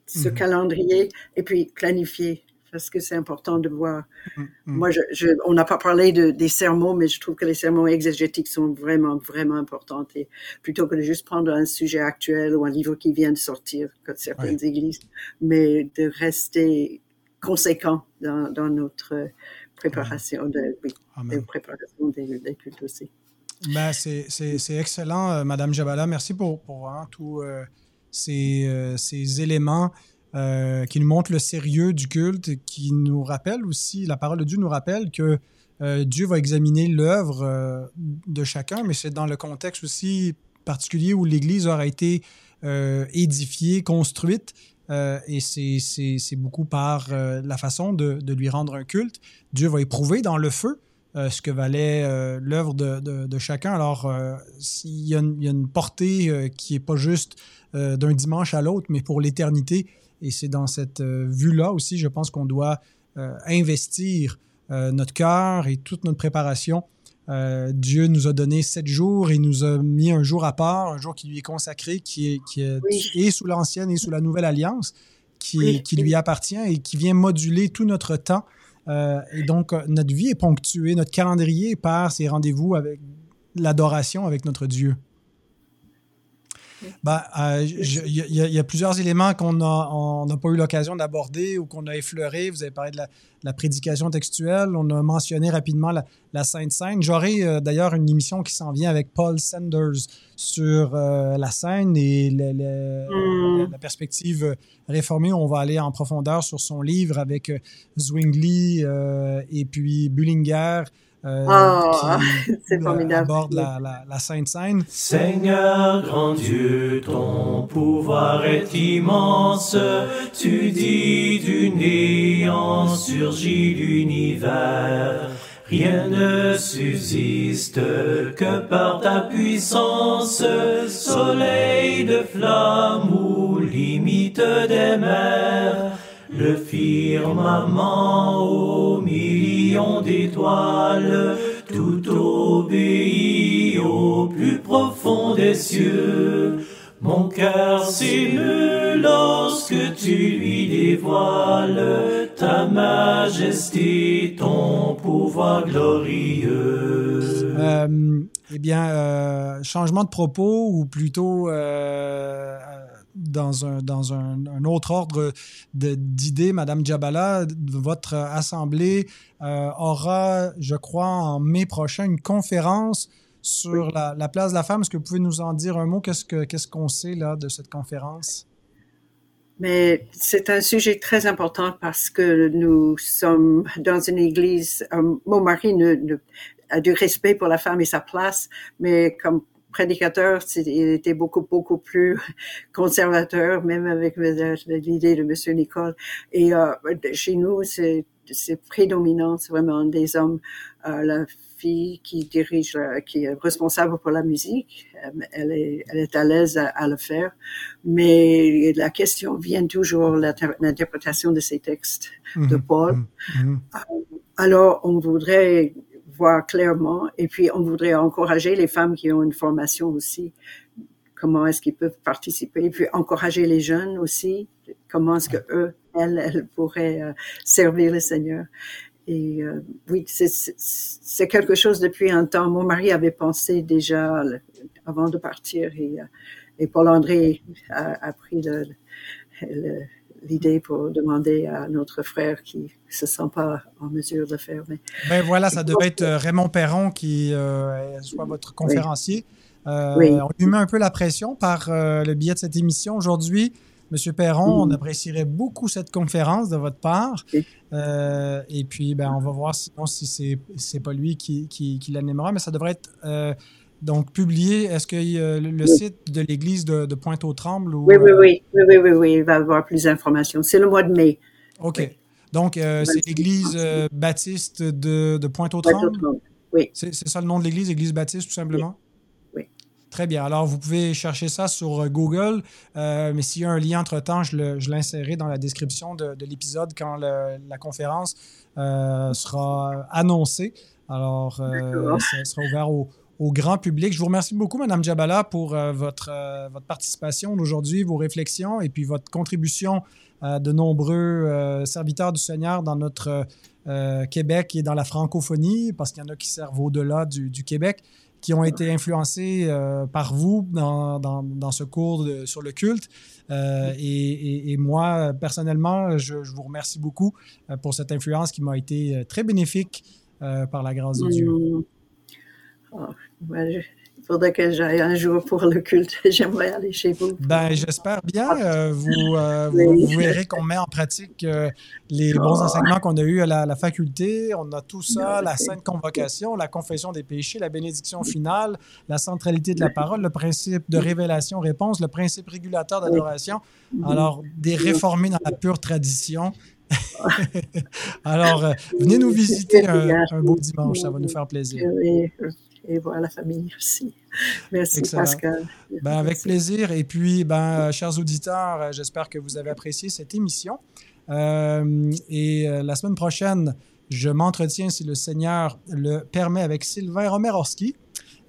ce mhm. calendrier et puis planifier, parce que c'est important de voir. Mm-hmm. Moi, je, on n'a pas parlé de, des sermons, mais je trouve que les sermons exégétiques sont vraiment, vraiment importants. Et plutôt que de juste prendre un sujet actuel ou un livre qui vient de sortir, comme certaines églises, mais de rester conséquent dans, dans notre préparation, de, oui, préparation des, cultes aussi. Ben, c'est excellent, euh, Madame Jabala. Merci pour, pour hein, tous euh, ces, euh, ces, éléments qui nous montrent le sérieux du culte, qui nous rappellent aussi, la parole de Dieu nous rappelle que Dieu va examiner l'œuvre de chacun, mais c'est dans le contexte aussi particulier où l'Église aura été édifiée, construite, euh, et c'est beaucoup par euh, la façon de, lui rendre un culte. Dieu va éprouver dans le feu euh, ce que valait l'œuvre de, chacun. Alors, il y, a une portée qui n'est pas juste d'un dimanche à l'autre, mais pour l'éternité. Et c'est dans cette vue-là aussi, je pense qu'on doit investir notre cœur et toute notre préparation euh, Dieu nous a donné sept jours et nous a mis un jour à part, un jour qui lui est consacré, qui est, qui est sous l'ancienne et sous la nouvelle alliance, qui, qui, lui appartient et qui vient moduler tout notre temps. Euh, et donc, euh, notre vie est ponctuée, notre calendrier par ces rendez-vous avec l'adoration avec notre Dieu. Il bah, euh, y, a plusieurs éléments qu'on n'a pas eu l'occasion d'aborder ou qu'on a effleurés. Vous avez parlé de la, prédication textuelle. On a mentionné rapidement la, Sainte Seine. J'aurai euh, d'ailleurs une émission qui s'en vient avec Paul Sanders sur euh, la Seine et mm. la, perspective réformée. On va aller en profondeur sur son livre avec Zwingli et puis Bullinger. Euh, oh, [LAUGHS] c'est formidable. aborde la, la, la Sainte Seine. Seigneur grand Dieu, ton pouvoir est immense. Tu dis du néant surgit l'univers. Rien ne subsiste que par ta puissance, soleil de flamme ou limite des mers le firmament aux millions d'étoiles, tout obéit au plus profond des cieux. Mon cœur s'émeut lorsque tu lui dévoiles ta majesté, ton pouvoir glorieux. Euh, eh bien, euh, changement de propos ou plutôt euh, dans un, dans un, autre ordre d'idées, Madame Djabala, votre assemblée euh, aura, je crois, en mai prochain, une conférence sur la, place de la femme. Est-ce que vous pouvez nous en dire un mot? Qu'est-ce qu'on sait là de cette conférence? Mais c'est un sujet très important parce que nous sommes dans une église. Mon mari a du respect pour la femme et sa place, mais comme prédicateur, il était beaucoup, beaucoup plus [LAUGHS] conservateur, même avec l'idée de Monsieur Nicole. Et euh, chez nous, c'est c'est prédominant, c'est vraiment des hommes. Euh, la fille qui dirige, qui est responsable pour la musique, euh, elle est, elle est à l'aise à, le faire, mais la question vient toujours l'interprétation de ces textes de mhm. Paul. Mhm. Mhm. Alors, on voudrait voir clairement. Et puis, on voudrait encourager les femmes qui ont une formation aussi. Comment est-ce qu'ils peuvent participer? Et puis, encourager les jeunes aussi. Comment est-ce que eux, elles, elles pourraient euh, servir le Seigneur? Et euh, oui, c'est quelque chose depuis un temps. Mon mari avait pensé déjà avant de partir et, euh, et Paul André a, a pris le, le l'idée pour demander à notre frère qui ne se sent pas en mesure de faire. Mais... Ben voilà, ça devait être euh, Raymond Perron qui euh, soit votre conférencier. Euh, on lui met un peu la pression par le biais de cette émission aujourd'hui. Monsieur Perron, on apprécierait beaucoup cette conférence de votre part. et puis, ben, on va voir sinon si c'est n'est pas lui qui, qui, qui l'animera, mais ça devrait être donc publié. Est-ce que le site de l'église de, Pointe-aux-Trembles? Oui, oui, oui, oui, oui, oui, il va avoir plus d'informations. C'est le mois de mai. OK. Donc, euh, c'est l'église euh, baptiste de, de Pointe-aux-Trembles? oui. C'est ça le nom de l'église, église baptiste, tout simplement? Oui. Très bien. Alors, vous pouvez chercher ça sur euh, Google, mais s'il y a un lien entre-temps, je l'insérerai dans la description de, l'épisode quand la conférence sera annoncée. Alors, ça sera ouvert aux au grand public. Je vous remercie beaucoup, Madame Djabala, pour votre, votre participation aujourd'hui, vos réflexions et puis votre contribution à de nombreux serviteurs du Seigneur dans notre Québec et dans la francophonie, parce qu'il y en a qui servent au-delà du, Québec qui ont été influencés euh, par vous dans, dans, ce cours sur le culte. Euh, et, moi, personnellement, je, vous remercie beaucoup euh, pour cette influence qui m'a été très bénéfique par la grâce de Dieu. Mmh. Ah, il faudrait que j'aille un jour pour le culte. [LAUGHS] J'aimerais aller chez vous. Ben, j'espère bien. Euh, vous, euh, vous, verrez qu'on met en pratique euh, les bons enseignements qu'on a eus à la, faculté. On a tout ça, la sainte convocation, la confession des péchés, la bénédiction finale, la centralité de la parole, le principe de révélation-réponse, le principe régulateur d'adoration. Mhm. Alors, des réformés dans la pure tradition. [LAUGHS] Alors, venez nous visiter un, un, beau dimanche, ça va nous faire plaisir et voir la famille aussi. Merci Pascal. Ben, avec plaisir. Et puis, ben, chers auditeurs, euh, j'espère que vous avez apprécié cette émission. Euh, et euh, la semaine prochaine, je m'entretiens, si le Seigneur le permet, avec Sylvain Romerowski,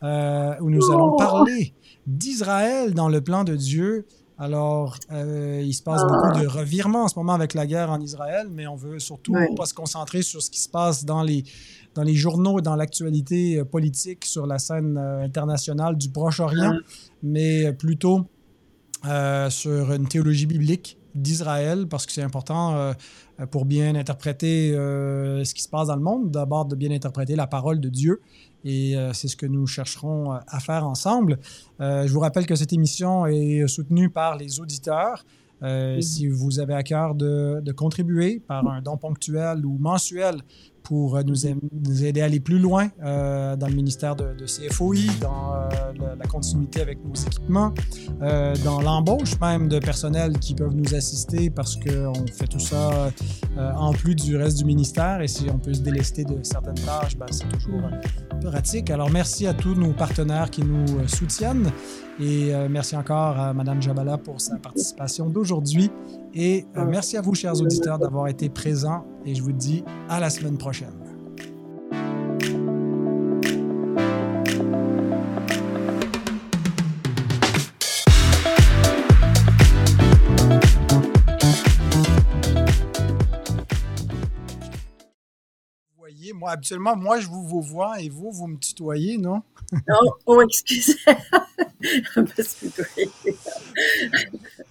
où nous allons oh! parler d'Israël dans le plan de Dieu. Alors, il se passe beaucoup ah! de revirements en ce moment avec la guerre en Israël, mais on veut surtout pas se concentrer sur ce qui se passe dans les, dans les journaux et dans l'actualité euh, politique sur la scène euh, internationale du Proche-Orient, mais plutôt euh, sur une théologie biblique d'Israël, parce que c'est important pour bien interpréter ce qui se passe dans le monde, d'abord de bien interpréter la parole de Dieu. Et c'est ce que nous chercherons à faire ensemble. je vous rappelle que cette émission est soutenue par les auditeurs. Si vous avez à cœur de, de, contribuer par un don ponctuel ou mensuel pour euh, nous, aider à aller plus loin euh, dans le ministère de, CFOI, dans euh, la, continuité avec nos équipements, dans l'embauche même de personnel qui peuvent nous assister parce qu'on fait tout ça en plus du reste du ministère. Et si on peut se délester de certaines tâches, ben, c'est toujours pratique. Alors merci à tous nos partenaires qui nous soutiennent. Et merci encore à Mme Jabala pour sa participation d'aujourd'hui et merci à vous, chers auditeurs, d'avoir été présents et je vous dis à la semaine prochaine. Moi, habituellement, moi, je vous, vous vois et vous, vous me tutoyez, non? [LAUGHS] Oh, oh excusez. [LAUGHS]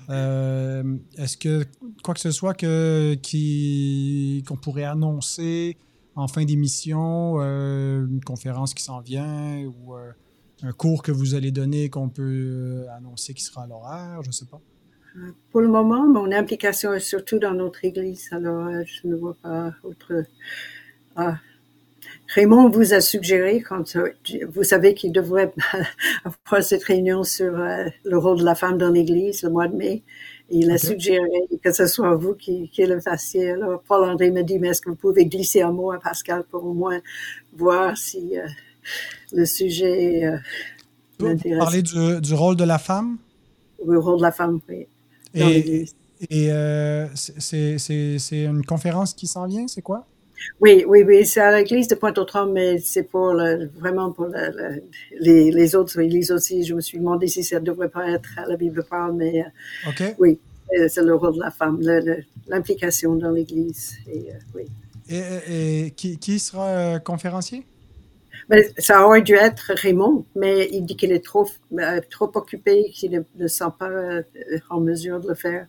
euh, Est-ce que quoi que ce soit que, qu'on pourrait annoncer en fin d'émission, euh, une conférence qui s'en vient ou euh, un cours que vous allez donner qu'on peut annoncer qui sera à l'horaire, je ne sais pas. Pour le moment, mon implication est surtout dans notre église, alors je ne vois pas autre. Ah, Raymond vous a suggéré, quand euh, vous savez qu'il devrait [LAUGHS] avoir cette réunion sur euh, le rôle de la femme dans l'Église le mois de mai, il a suggéré que ce soit vous qui, qui le fassiez. Alors, Paul-André me dit, mais est-ce que vous pouvez glisser un mot à Pascal pour au moins voir si euh, le sujet Vous parler du, du, rôle de la femme? Oui, le rôle de la femme, oui. Et, et c'est une conférence qui s'en vient, c'est quoi? Oui, oui, oui, c'est à l'église de Pointe-aux-Trembles, mais c'est pour vraiment pour les, les, autres églises aussi. Je me suis demandé si ça ne devrait pas être à la Bible parle, mais euh, oui, euh, c'est le rôle de la femme, l'implication dans l'église. Et, euh, oui. et, qui, qui, sera conférencier? Ben, ça aurait dû être Raymond, mais il dit qu'il est trop, trop occupé, qu'il ne sent pas en mesure de le faire.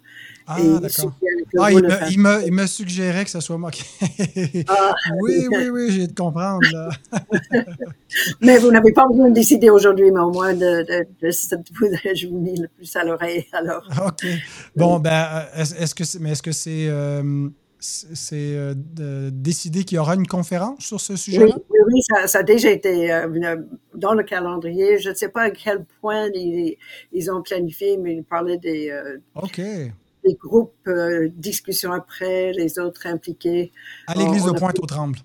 Ah, d'accord. Ah, il, me, il, me, il, me, suggérait que ce soit moi qui. [LAUGHS] Ah. oui, oui, oui, j'ai de comprendre. [LAUGHS] mais vous n'avez pas besoin de décider aujourd'hui, mais au moins de, de, de, je vous dis le plus à l'oreille. Alors. OK. Bon, ben, est-ce que c'est. Mais est-ce que c'est. Euh, c'est euh, décidé qu'il y aura une conférence sur ce sujet-là? Oui, oui, ça, ça, a déjà été euh, dans le calendrier. Je ne sais pas à quel point ils, ils ont planifié, mais ils parlaient des, OK les groupes, euh, discussion après, les autres impliqués. À l'église de Pointe-aux-Trembles.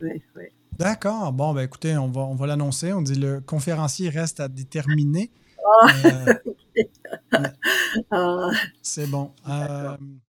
Oui, oui. D'accord. Bon, ben écoutez, on va, on va l'annoncer. On dit le conférencier reste à déterminer. Ah, euh, [LAUGHS] ah. C'est bon. Euh,